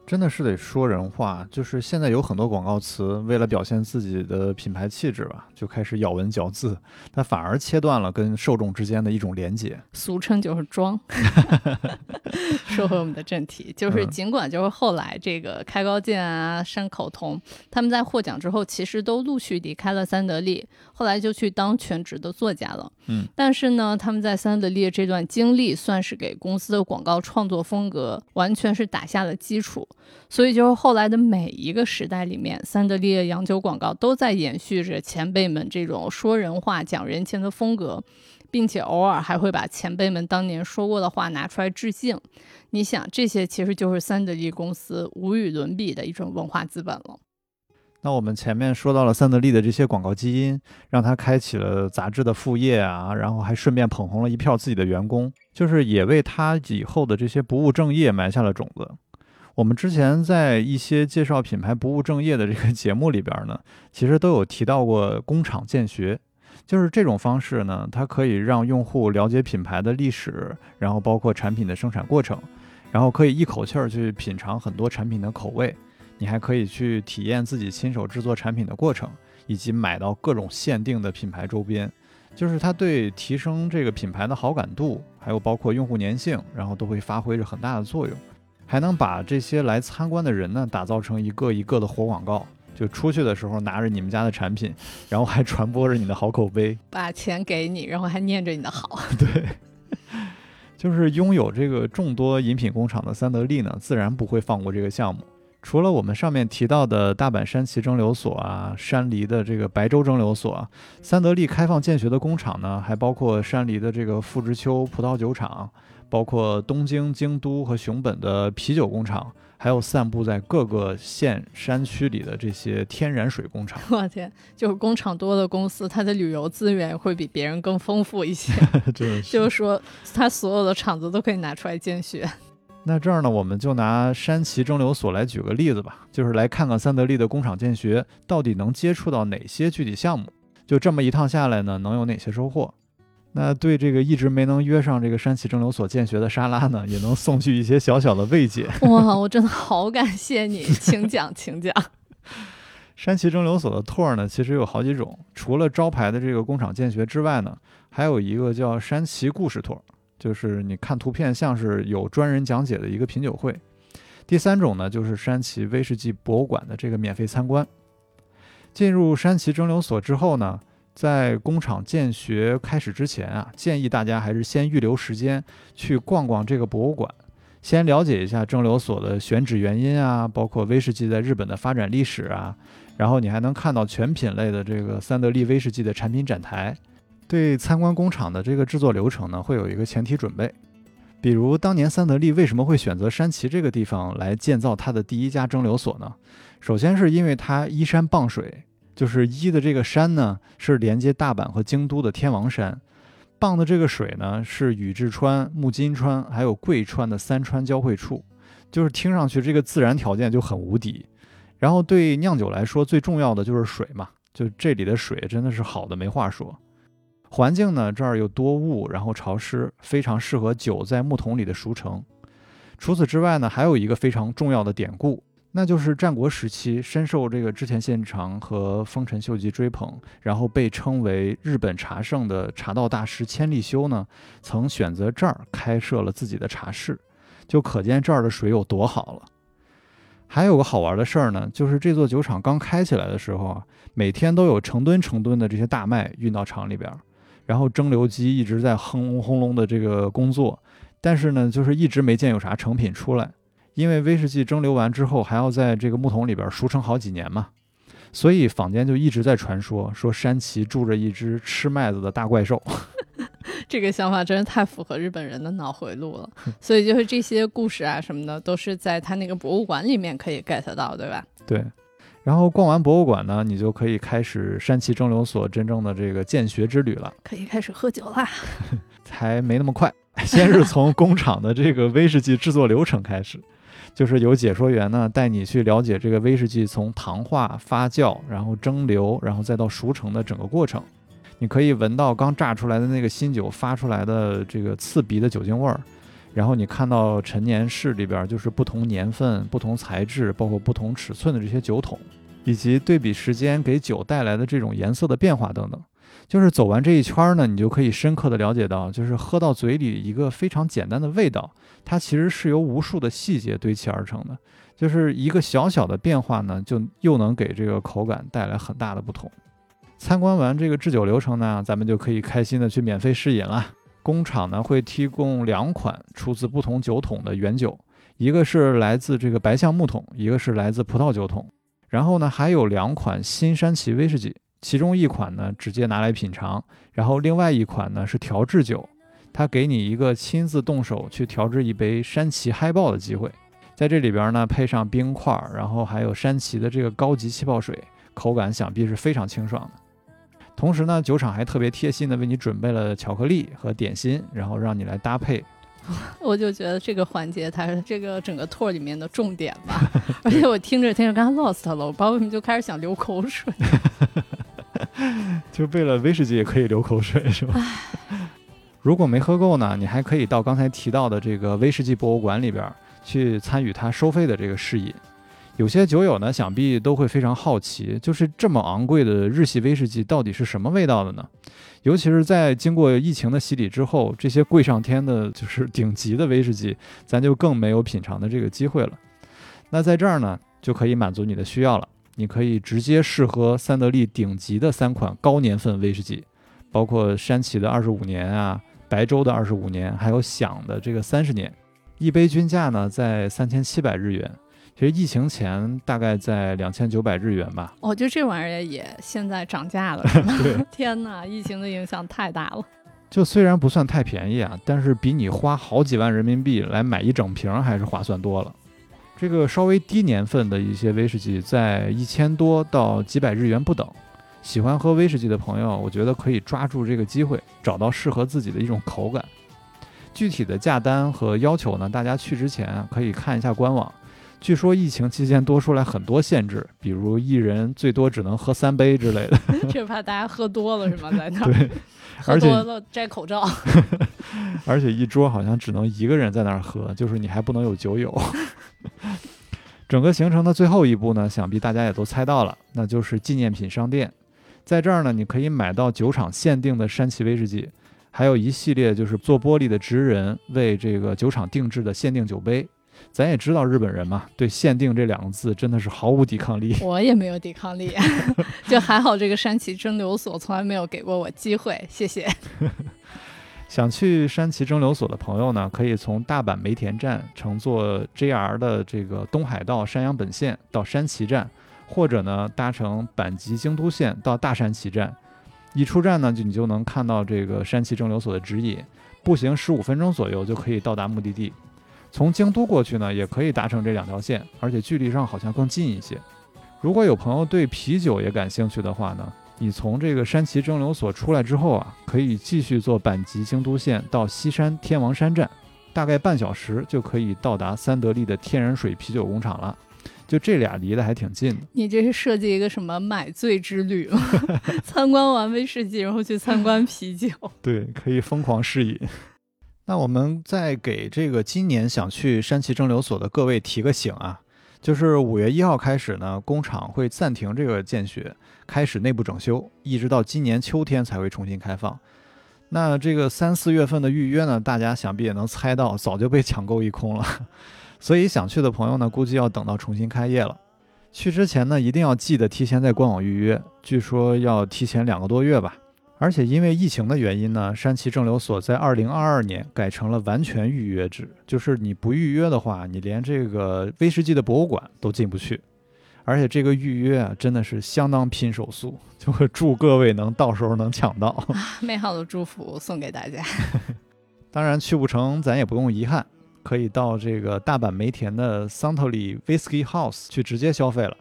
真的是得说人话，就是现在有很多广告词，为了表现自己的品牌气质吧，就开始咬文嚼字，但反而切断了跟受众之间的一种连接，俗称就是装。说回我们的正题，就是尽管就是后来这个开高健啊、山口童他们在获奖之后，其实都陆续离开了三得利，后来就去当全职的作家了。嗯，但是呢，他们在三得利这段经历，算是给公司的广告创作风格完全是打下了基础。所以，就是后来的每一个时代里面，三得利的洋酒广告都在延续着前辈们这种说人话、讲人情的风格，并且偶尔还会把前辈们当年说过的话拿出来致敬。你想，这些其实就是三得利公司无与伦比的一种文化资本了。那我们前面说到了三得利的这些广告基因，让他开启了杂志的副业啊，然后还顺便捧红了一票自己的员工，就是也为他以后的这些不务正业埋下了种子。我们之前在一些介绍品牌不务正业的这个节目里边呢，其实都有提到过工厂见学，就是这种方式呢，它可以让用户了解品牌的历史，然后包括产品的生产过程，然后可以一口气儿去品尝很多产品的口味，你还可以去体验自己亲手制作产品的过程，以及买到各种限定的品牌周边，就是它对提升这个品牌的好感度，还有包括用户粘性，然后都会发挥着很大的作用。还能把这些来参观的人呢，打造成一个一个的活广告，就出去的时候拿着你们家的产品，然后还传播着你的好口碑，把钱给你，然后还念着你的好。对，就是拥有这个众多饮品工厂的三得利呢，自然不会放过这个项目。除了我们上面提到的大阪山崎蒸馏所啊，山梨的这个白州蒸馏所，三得利开放建学的工厂呢，还包括山梨的这个富之丘葡萄酒厂。包括东京、京都和熊本的啤酒工厂，还有散布在各个县山区里的这些天然水工厂。我天，就是工厂多的公司，它的旅游资源会比别人更丰富一些。就是说，它所有的厂子都可以拿出来见学。那这儿呢，我们就拿山崎蒸馏所来举个例子吧，就是来看看三得利的工厂建学到底能接触到哪些具体项目。就这么一趟下来呢，能有哪些收获？那对这个一直没能约上这个山崎蒸馏所建学的沙拉呢，也能送去一些小小的慰藉。哇，我真的好感谢你，请讲，请讲。山崎蒸馏所的托儿呢，其实有好几种，除了招牌的这个工厂建学之外呢，还有一个叫山崎故事托儿，就是你看图片像是有专人讲解的一个品酒会。第三种呢，就是山崎威士忌博物馆的这个免费参观。进入山崎蒸馏所之后呢。在工厂见学开始之前啊，建议大家还是先预留时间去逛逛这个博物馆，先了解一下蒸馏所的选址原因啊，包括威士忌在日本的发展历史啊。然后你还能看到全品类的这个三得利威士忌的产品展台。对参观工厂的这个制作流程呢，会有一个前提准备，比如当年三得利为什么会选择山崎这个地方来建造它的第一家蒸馏所呢？首先是因为它依山傍水。就是一的这个山呢，是连接大阪和京都的天王山；傍的这个水呢，是宇治川、木津川还有贵川的三川交汇处。就是听上去这个自然条件就很无敌。然后对酿酒来说，最重要的就是水嘛，就这里的水真的是好的没话说。环境呢，这儿有多雾，然后潮湿，非常适合酒在木桶里的熟成。除此之外呢，还有一个非常重要的典故。那就是战国时期深受这个织田信长和丰臣秀吉追捧，然后被称为日本茶圣的茶道大师千利休呢，曾选择这儿开设了自己的茶室，就可见这儿的水有多好了。还有个好玩的事儿呢，就是这座酒厂刚开起来的时候啊，每天都有成吨成吨的这些大麦运到厂里边，然后蒸馏机一直在轰隆轰隆的这个工作，但是呢，就是一直没见有啥成品出来。因为威士忌蒸馏完之后还要在这个木桶里边熟成好几年嘛，所以坊间就一直在传说说山崎住着一只吃麦子的大怪兽。这个想法真是太符合日本人的脑回路了，所以就是这些故事啊什么的，都是在他那个博物馆里面可以 get 到，对吧？对。然后逛完博物馆呢，你就可以开始山崎蒸馏所真正的这个见学之旅了。可以开始喝酒啦。还没那么快，先是从工厂的这个威士忌制作流程开始，就是有解说员呢带你去了解这个威士忌从糖化、发酵，然后蒸馏，然后再到熟成的整个过程。你可以闻到刚榨出来的那个新酒发出来的这个刺鼻的酒精味儿，然后你看到陈年室里边就是不同年份、不同材质，包括不同尺寸的这些酒桶，以及对比时间给酒带来的这种颜色的变化等等。就是走完这一圈呢，你就可以深刻的了解到，就是喝到嘴里一个非常简单的味道，它其实是由无数的细节堆砌而成的。就是一个小小的变化呢，就又能给这个口感带来很大的不同。参观完这个制酒流程呢，咱们就可以开心的去免费试饮了。工厂呢会提供两款出自不同酒桶的原酒，一个是来自这个白橡木桶，一个是来自葡萄酒桶。然后呢还有两款新山崎威士忌，其中一款呢直接拿来品尝，然后另外一款呢是调制酒，它给你一个亲自动手去调制一杯山崎嗨爆的机会。在这里边呢配上冰块，然后还有山崎的这个高级气泡水，口感想必是非常清爽的。同时呢，酒厂还特别贴心的为你准备了巧克力和点心，然后让你来搭配。我就觉得这个环节它是这个整个 tour 里面的重点吧。而且我听着听着刚 lost 了，我不知道为什么就开始想流口水。就为了威士忌也可以流口水是吧？如果没喝够呢，你还可以到刚才提到的这个威士忌博物馆里边去参与它收费的这个试饮。有些酒友呢，想必都会非常好奇，就是这么昂贵的日系威士忌到底是什么味道的呢？尤其是在经过疫情的洗礼之后，这些贵上天的，就是顶级的威士忌，咱就更没有品尝的这个机会了。那在这儿呢，就可以满足你的需要了，你可以直接试喝三得利顶级的三款高年份威士忌，包括山崎的二十五年啊，白州的二十五年，还有响的这个三十年，一杯均价呢在三千七百日元。其实疫情前大概在两千九百日元吧。哦，就这玩意儿也现在涨价了，是吗？天哪，疫情的影响太大了。就虽然不算太便宜啊，但是比你花好几万人民币来买一整瓶还是划算多了。这个稍微低年份的一些威士忌在一千多到几百日元不等。喜欢喝威士忌的朋友，我觉得可以抓住这个机会，找到适合自己的一种口感。具体的价单和要求呢，大家去之前可以看一下官网。据说疫情期间多出来很多限制，比如一人最多只能喝三杯之类的。这怕大家喝多了是吗？在那对，喝多了摘口罩。而且一桌好像只能一个人在那儿喝，就是你还不能有酒友。整个行程的最后一步呢，想必大家也都猜到了，那就是纪念品商店。在这儿呢，你可以买到酒厂限定的山崎威士忌，还有一系列就是做玻璃的职人为这个酒厂定制的限定酒杯。咱也知道日本人嘛，对“限定”这两个字真的是毫无抵抗力。我也没有抵抗力，就还好这个山崎蒸馏所从来没有给过我机会，谢谢。想去山崎蒸馏所的朋友呢，可以从大阪梅田站乘坐 JR 的这个东海道山阳本线到山崎站，或者呢搭乘阪急京都线到大山崎站。一出站呢，就你就能看到这个山崎蒸馏所的指引，步行十五分钟左右就可以到达目的地。从京都过去呢，也可以搭乘这两条线，而且距离上好像更近一些。如果有朋友对啤酒也感兴趣的话呢，你从这个山崎蒸馏所出来之后啊，可以继续坐阪急京都线到西山天王山站，大概半小时就可以到达三得利的天然水啤酒工厂了。就这俩离得还挺近的。你这是设计一个什么买醉之旅吗？参观完威士忌，然后去参观啤酒？对，可以疯狂试饮。那我们再给这个今年想去山崎蒸馏所的各位提个醒啊，就是五月一号开始呢，工厂会暂停这个建学，开始内部整修，一直到今年秋天才会重新开放。那这个三四月份的预约呢，大家想必也能猜到，早就被抢购一空了。所以想去的朋友呢，估计要等到重新开业了。去之前呢，一定要记得提前在官网预约，据说要提前两个多月吧。而且因为疫情的原因呢，山崎蒸馏所在二零二二年改成了完全预约制，就是你不预约的话，你连这个威士忌的博物馆都进不去。而且这个预约啊，真的是相当拼手速，就会祝各位能到时候能抢到。美好的祝福送给大家。当然去不成，咱也不用遗憾，可以到这个大阪梅田的桑特利 Whisky House 去直接消费了。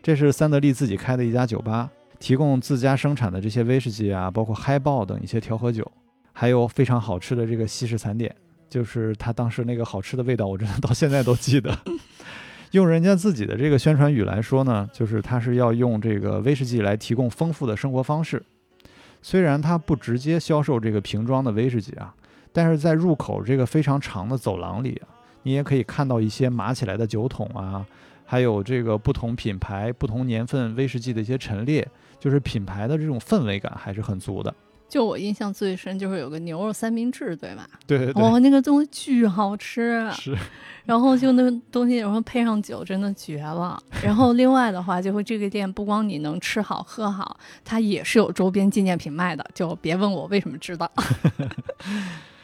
这是三得利自己开的一家酒吧。提供自家生产的这些威士忌啊，包括嗨爆等一些调和酒，还有非常好吃的这个西式餐点，就是他当时那个好吃的味道，我真的到现在都记得。用人家自己的这个宣传语来说呢，就是他是要用这个威士忌来提供丰富的生活方式。虽然他不直接销售这个瓶装的威士忌啊，但是在入口这个非常长的走廊里啊，你也可以看到一些码起来的酒桶啊，还有这个不同品牌、不同年份威士忌的一些陈列。就是品牌的这种氛围感还是很足的。就我印象最深就是有个牛肉三明治，对吧？对对对。哇，那个东西巨好吃。是。然后就那个东西，然后配上酒，真的绝了。然后另外的话，就会这个店不光你能吃好喝好，它也是有周边纪念品卖的。就别问我为什么知道。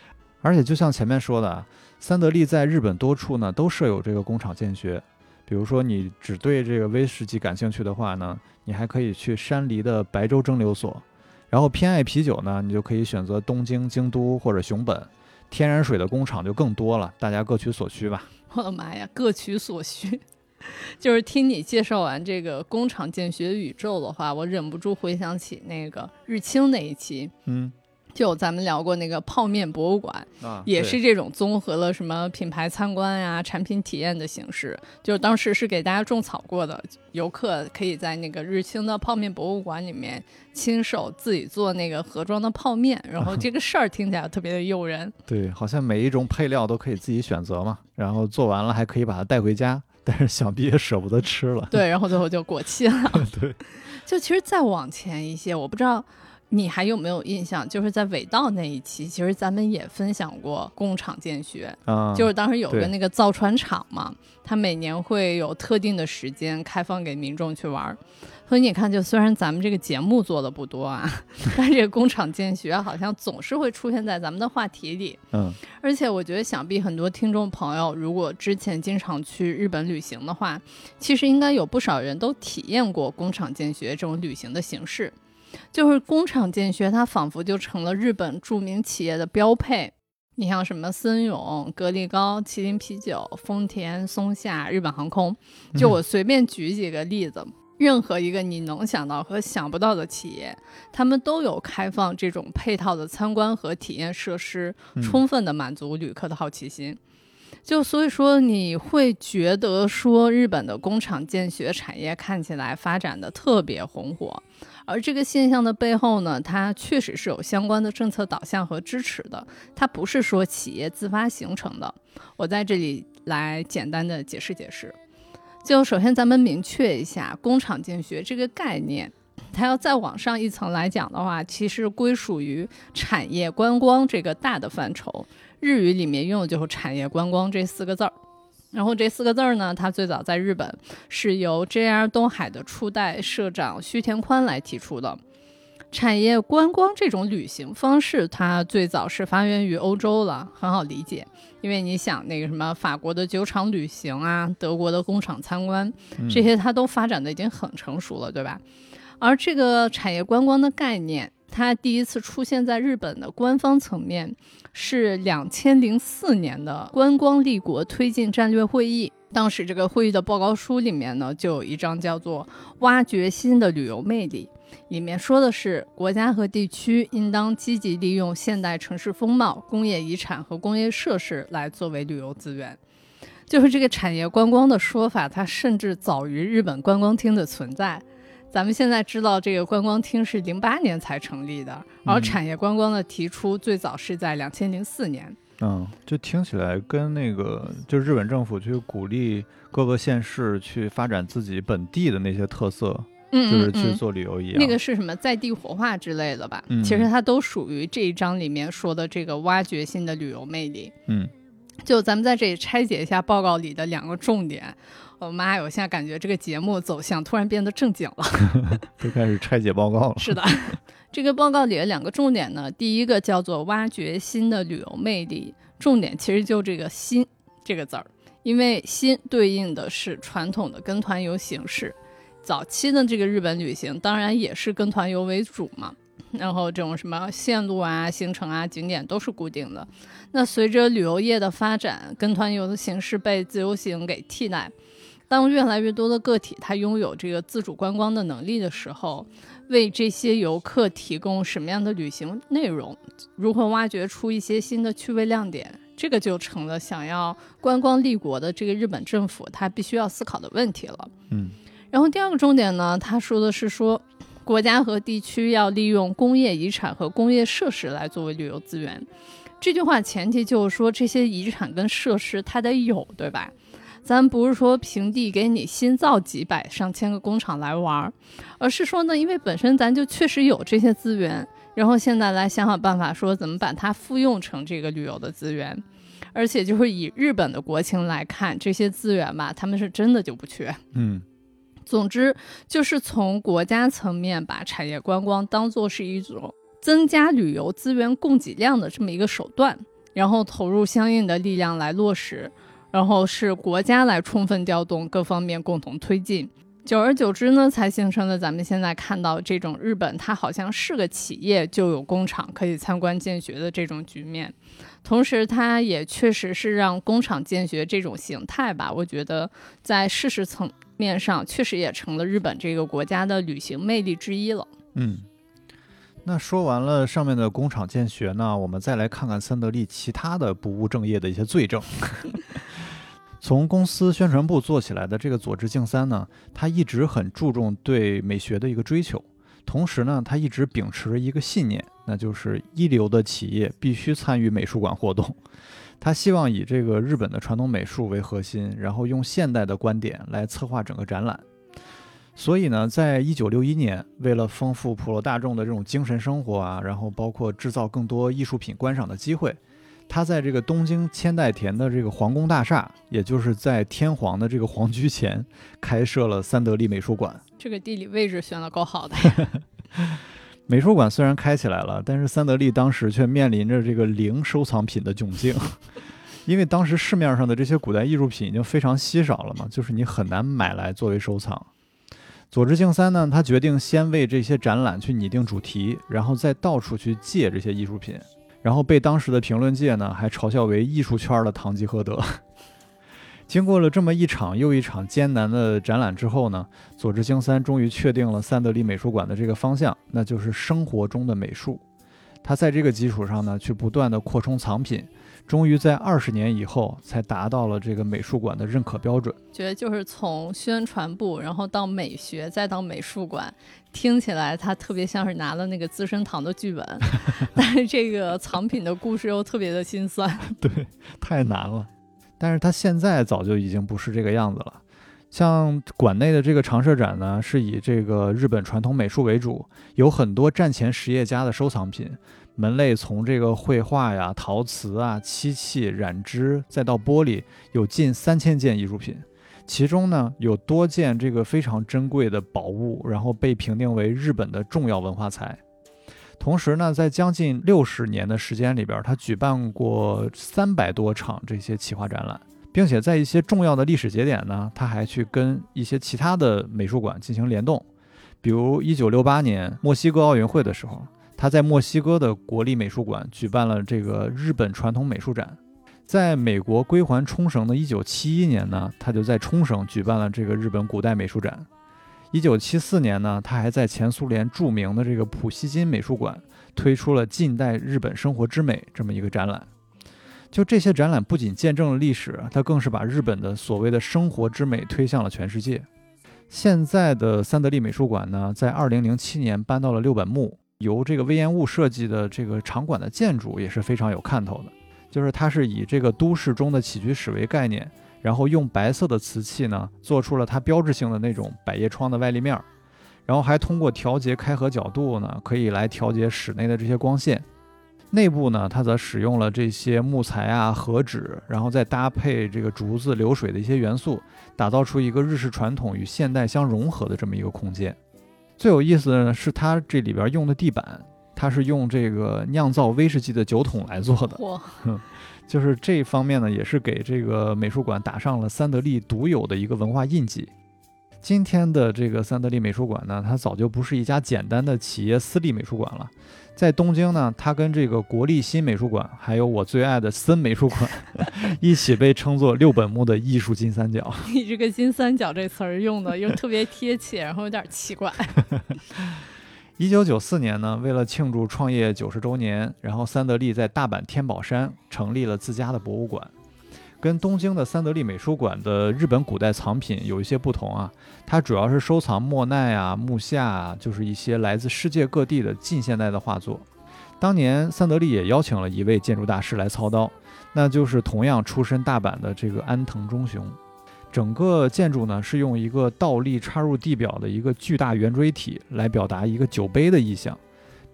而且就像前面说的，三得利在日本多处呢都设有这个工厂建学。比如说你只对这个威士忌感兴趣的话呢。你还可以去山梨的白州蒸馏所，然后偏爱啤酒呢，你就可以选择东京、京都或者熊本。天然水的工厂就更多了，大家各取所需吧。我的妈呀，各取所需！就是听你介绍完这个工厂建学宇宙的话，我忍不住回想起那个日清那一期。嗯。就咱们聊过那个泡面博物馆，也是这种综合了什么品牌参观呀、产品体验的形式。就是当时是给大家种草过的，游客可以在那个日清的泡面博物馆里面亲手自己做那个盒装的泡面，然后这个事儿听起来特别的诱人。对，好像每一种配料都可以自己选择嘛，然后做完了还可以把它带回家，但是想必也舍不得吃了。对，然后最后就过期了。对，就其实再往前一些，我不知道。你还有没有印象？就是在尾道那一期，其实咱们也分享过工厂建学，就是当时有个那个造船厂嘛，它每年会有特定的时间开放给民众去玩。所以你看，就虽然咱们这个节目做的不多啊，但这个工厂建学好像总是会出现在咱们的话题里。嗯，而且我觉得，想必很多听众朋友如果之前经常去日本旅行的话，其实应该有不少人都体验过工厂建学这种旅行的形式。就是工厂见学，它仿佛就成了日本著名企业的标配。你像什么森永、格力高、麒麟啤酒、丰田、松下、日本航空，就我随便举几个例子，任何一个你能想到和想不到的企业，他们都有开放这种配套的参观和体验设施，充分的满足旅客的好奇心。就所以说，你会觉得说日本的工厂建学产业看起来发展的特别红火。而这个现象的背后呢，它确实是有相关的政策导向和支持的，它不是说企业自发形成的。我在这里来简单的解释解释。就首先咱们明确一下，工厂见学这个概念，它要再往上一层来讲的话，其实归属于产业观光这个大的范畴。日语里面用的就是产业观光这四个字儿。然后这四个字儿呢，它最早在日本是由 JR 东海的初代社长须田宽来提出的。产业观光这种旅行方式，它最早是发源于欧洲了，很好理解。因为你想那个什么法国的酒厂旅行啊，德国的工厂参观，这些它都发展的已经很成熟了，对吧？而这个产业观光的概念。它第一次出现在日本的官方层面是两千零四年的观光立国推进战略会议。当时这个会议的报告书里面呢，就有一章叫做“挖掘新的旅游魅力”，里面说的是国家和地区应当积极利用现代城市风貌、工业遗产和工业设施来作为旅游资源。就是这个产业观光的说法，它甚至早于日本观光厅的存在。咱们现在知道这个观光厅是零八年才成立的，而产业观光的提出最早是在两千零四年。嗯，就听起来跟那个就日本政府去鼓励各个县市去发展自己本地的那些特色，嗯，就是去做旅游一样。那个是什么在地活化之类的吧？其实它都属于这一章里面说的这个挖掘性的旅游魅力。嗯，就咱们在这里拆解一下报告里的两个重点。我妈呀，我现在感觉这个节目走向突然变得正经了，都开始拆解报告了。是的，这个报告里的两个重点呢，第一个叫做挖掘新的旅游魅力，重点其实就这个“新”这个字儿，因为“新”对应的是传统的跟团游形式，早期的这个日本旅行当然也是跟团游为主嘛。然后这种什么线路啊、行程啊、景点都是固定的。那随着旅游业的发展，跟团游的形式被自由行给替代。当越来越多的个体他拥有这个自主观光的能力的时候，为这些游客提供什么样的旅行内容？如何挖掘出一些新的趣味亮点？这个就成了想要观光立国的这个日本政府他必须要思考的问题了。嗯，然后第二个重点呢，他说的是说。国家和地区要利用工业遗产和工业设施来作为旅游资源，这句话前提就是说这些遗产跟设施它得有，对吧？咱不是说平地给你新造几百上千个工厂来玩儿，而是说呢，因为本身咱就确实有这些资源，然后现在来想想办法，说怎么把它复用成这个旅游的资源，而且就是以日本的国情来看，这些资源吧，他们是真的就不缺，嗯。总之，就是从国家层面把产业观光当做是一种增加旅游资源供给量的这么一个手段，然后投入相应的力量来落实，然后是国家来充分调动各方面共同推进。久而久之呢，才形成了咱们现在看到这种日本它好像是个企业就有工厂可以参观见学的这种局面。同时，它也确实是让工厂见学这种形态吧，我觉得在事实层。面上确实也成了日本这个国家的旅行魅力之一了。嗯，那说完了上面的工厂建学呢，我们再来看看三得利其他的不务正业的一些罪证。从公司宣传部做起来的这个佐治敬三呢，他一直很注重对美学的一个追求，同时呢，他一直秉持着一个信念，那就是一流的企业必须参与美术馆活动。他希望以这个日本的传统美术为核心，然后用现代的观点来策划整个展览。所以呢，在一九六一年，为了丰富普罗大众的这种精神生活啊，然后包括制造更多艺术品观赏的机会，他在这个东京千代田的这个皇宫大厦，也就是在天皇的这个皇居前，开设了三得利美术馆。这个地理位置选的够好的。美术馆虽然开起来了，但是三得利当时却面临着这个零收藏品的窘境，因为当时市面上的这些古代艺术品已经非常稀少了嘛，就是你很难买来作为收藏。佐治敬三呢，他决定先为这些展览去拟定主题，然后再到处去借这些艺术品，然后被当时的评论界呢还嘲笑为艺术圈的堂吉诃德。经过了这么一场又一场艰难的展览之后呢，佐治京三终于确定了三德利美术馆的这个方向，那就是生活中的美术。他在这个基础上呢，去不断的扩充藏品，终于在二十年以后才达到了这个美术馆的认可标准。觉得就是从宣传部，然后到美学，再到美术馆，听起来他特别像是拿了那个资生堂的剧本，但是这个藏品的故事又特别的心酸。对，太难了。但是它现在早就已经不是这个样子了，像馆内的这个常设展呢，是以这个日本传统美术为主，有很多战前实业家的收藏品，门类从这个绘画呀、陶瓷啊、漆器、染织，再到玻璃，有近三千件艺术品，其中呢有多件这个非常珍贵的宝物，然后被评定为日本的重要文化财。同时呢，在将近六十年的时间里边，他举办过三百多场这些企划展览，并且在一些重要的历史节点呢，他还去跟一些其他的美术馆进行联动。比如一九六八年墨西哥奥运会的时候，他在墨西哥的国立美术馆举办了这个日本传统美术展。在美国归还冲绳的一九七一年呢，他就在冲绳举办了这个日本古代美术展。一九七四年呢，他还在前苏联著名的这个普希金美术馆推出了近代日本生活之美这么一个展览。就这些展览不仅见证了历史，它更是把日本的所谓的生活之美推向了全世界。现在的三得利美术馆呢，在二零零七年搬到了六本木，由这个魏延物设计的这个场馆的建筑也是非常有看头的，就是它是以这个都市中的起居室为概念。然后用白色的瓷器呢，做出了它标志性的那种百叶窗的外立面儿，然后还通过调节开合角度呢，可以来调节室内的这些光线。内部呢，它则使用了这些木材啊、和纸，然后再搭配这个竹子、流水的一些元素，打造出一个日式传统与现代相融合的这么一个空间。最有意思的呢是它这里边用的地板，它是用这个酿造威士忌的酒桶来做的，嚯，就是这方面呢，也是给这个美术馆打上了三得利独有的一个文化印记。今天的这个三得利美术馆呢，它早就不是一家简单的企业私立美术馆了。在东京呢，它跟这个国立新美术馆，还有我最爱的森美术馆，一起被称作六本木的艺术金三角。你这个“金三角”这词儿用的又特别贴切，然后有点奇怪。一九九四年呢，为了庆祝创业九十周年，然后三得利在大阪天宝山成立了自家的博物馆。跟东京的三得利美术馆的日本古代藏品有一些不同啊，它主要是收藏莫奈啊、木下啊，就是一些来自世界各地的近现代的画作。当年三得利也邀请了一位建筑大师来操刀，那就是同样出身大阪的这个安藤忠雄。整个建筑呢是用一个倒立插入地表的一个巨大圆锥体来表达一个酒杯的意象。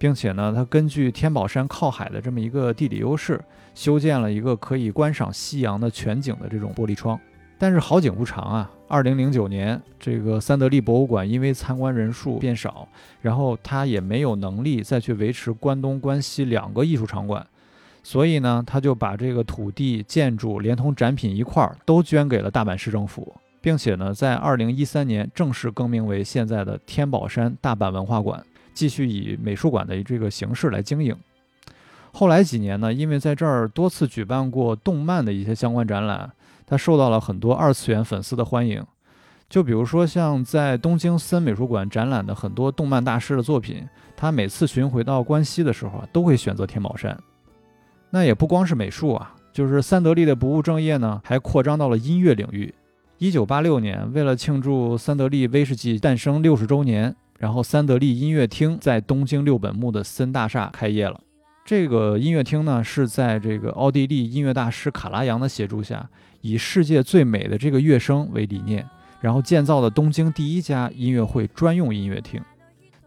并且呢，它根据天宝山靠海的这么一个地理优势，修建了一个可以观赏夕阳的全景的这种玻璃窗。但是好景不长啊，二零零九年，这个三得利博物馆因为参观人数变少，然后它也没有能力再去维持关东、关西两个艺术场馆，所以呢，他就把这个土地、建筑连同展品一块儿都捐给了大阪市政府，并且呢，在二零一三年正式更名为现在的天宝山大阪文化馆。继续以美术馆的这个形式来经营。后来几年呢，因为在这儿多次举办过动漫的一些相关展览，他受到了很多二次元粉丝的欢迎。就比如说像在东京森美术馆展览的很多动漫大师的作品，他每次巡回到关西的时候啊，都会选择天宝山。那也不光是美术啊，就是三得利的不务正业呢，还扩张到了音乐领域。一九八六年，为了庆祝三得利威士忌诞生六十周年。然后，三得利音乐厅在东京六本木的森大厦开业了。这个音乐厅呢，是在这个奥地利音乐大师卡拉扬的协助下，以世界最美的这个乐声为理念，然后建造了东京第一家音乐会专用音乐厅。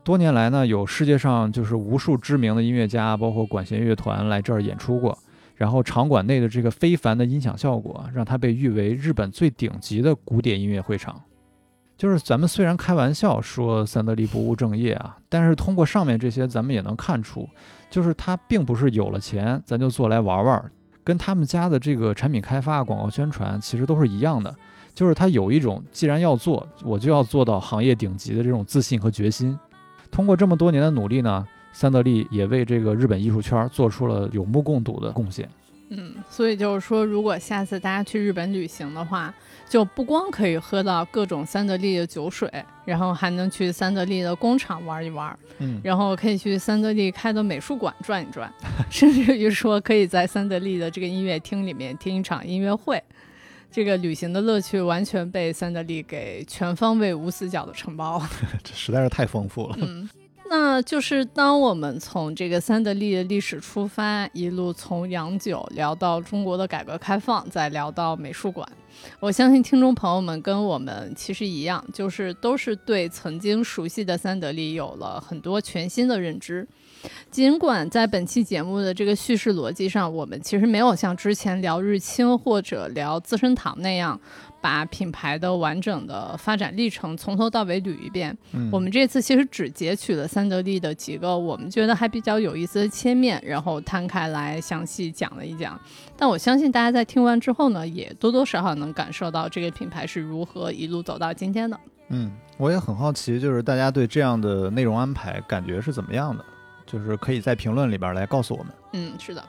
多年来呢，有世界上就是无数知名的音乐家，包括管弦乐团来这儿演出过。然后，场馆内的这个非凡的音响效果，让它被誉为日本最顶级的古典音乐会场。就是咱们虽然开玩笑说三得利不务正业啊，但是通过上面这些，咱们也能看出，就是他并不是有了钱咱就做来玩玩，跟他们家的这个产品开发、广告宣传其实都是一样的，就是他有一种既然要做，我就要做到行业顶级的这种自信和决心。通过这么多年的努力呢，三得利也为这个日本艺术圈做出了有目共睹的贡献。嗯，所以就是说，如果下次大家去日本旅行的话，就不光可以喝到各种三得利的酒水，然后还能去三得利的工厂玩一玩，嗯，然后可以去三得利开的美术馆转一转，甚至于说可以在三得利的这个音乐厅里面听一场音乐会，这个旅行的乐趣完全被三得利给全方位无死角的承包，这实在是太丰富了。嗯。那就是当我们从这个三得利的历史出发，一路从洋酒聊到中国的改革开放，再聊到美术馆，我相信听众朋友们跟我们其实一样，就是都是对曾经熟悉的三得利有了很多全新的认知。尽管在本期节目的这个叙事逻辑上，我们其实没有像之前聊日清或者聊资生堂那样。把品牌的完整的发展历程从头到尾捋一遍。我们这次其实只截取了三得利的几个我们觉得还比较有意思的切面，然后摊开来详细讲了一讲。但我相信大家在听完之后呢，也多多少少能感受到这个品牌是如何一路走到今天的。嗯，我也很好奇，就是大家对这样的内容安排感觉是怎么样的？就是可以在评论里边来告诉我们。嗯，是的。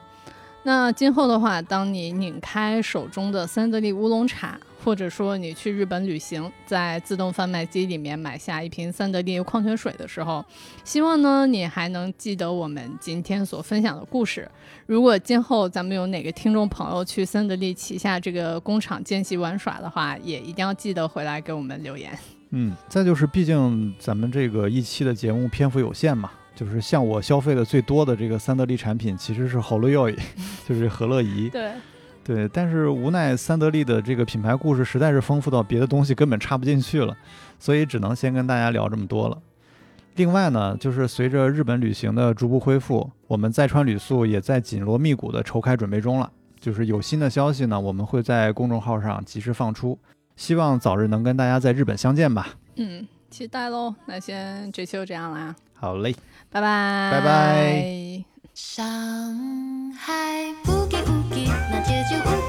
那今后的话，当你拧开手中的三得利乌龙茶。或者说你去日本旅行，在自动贩卖机里面买下一瓶三得利矿泉水的时候，希望呢你还能记得我们今天所分享的故事。如果今后咱们有哪个听众朋友去三得利旗下这个工厂见习玩耍的话，也一定要记得回来给我们留言。嗯，再就是毕竟咱们这个一期的节目篇幅有限嘛，就是像我消费的最多的这个三得利产品其实是好乐药饮，就是和乐怡。对。对，但是无奈三得利的这个品牌故事实在是丰富到别的东西根本插不进去了，所以只能先跟大家聊这么多了。另外呢，就是随着日本旅行的逐步恢复，我们再川旅宿也在紧锣密鼓的筹开准备中了。就是有新的消息呢，我们会在公众号上及时放出，希望早日能跟大家在日本相见吧。嗯，期待喽。那先这期就这样啦，好嘞，拜拜，拜拜。伤害不给不给，那结局。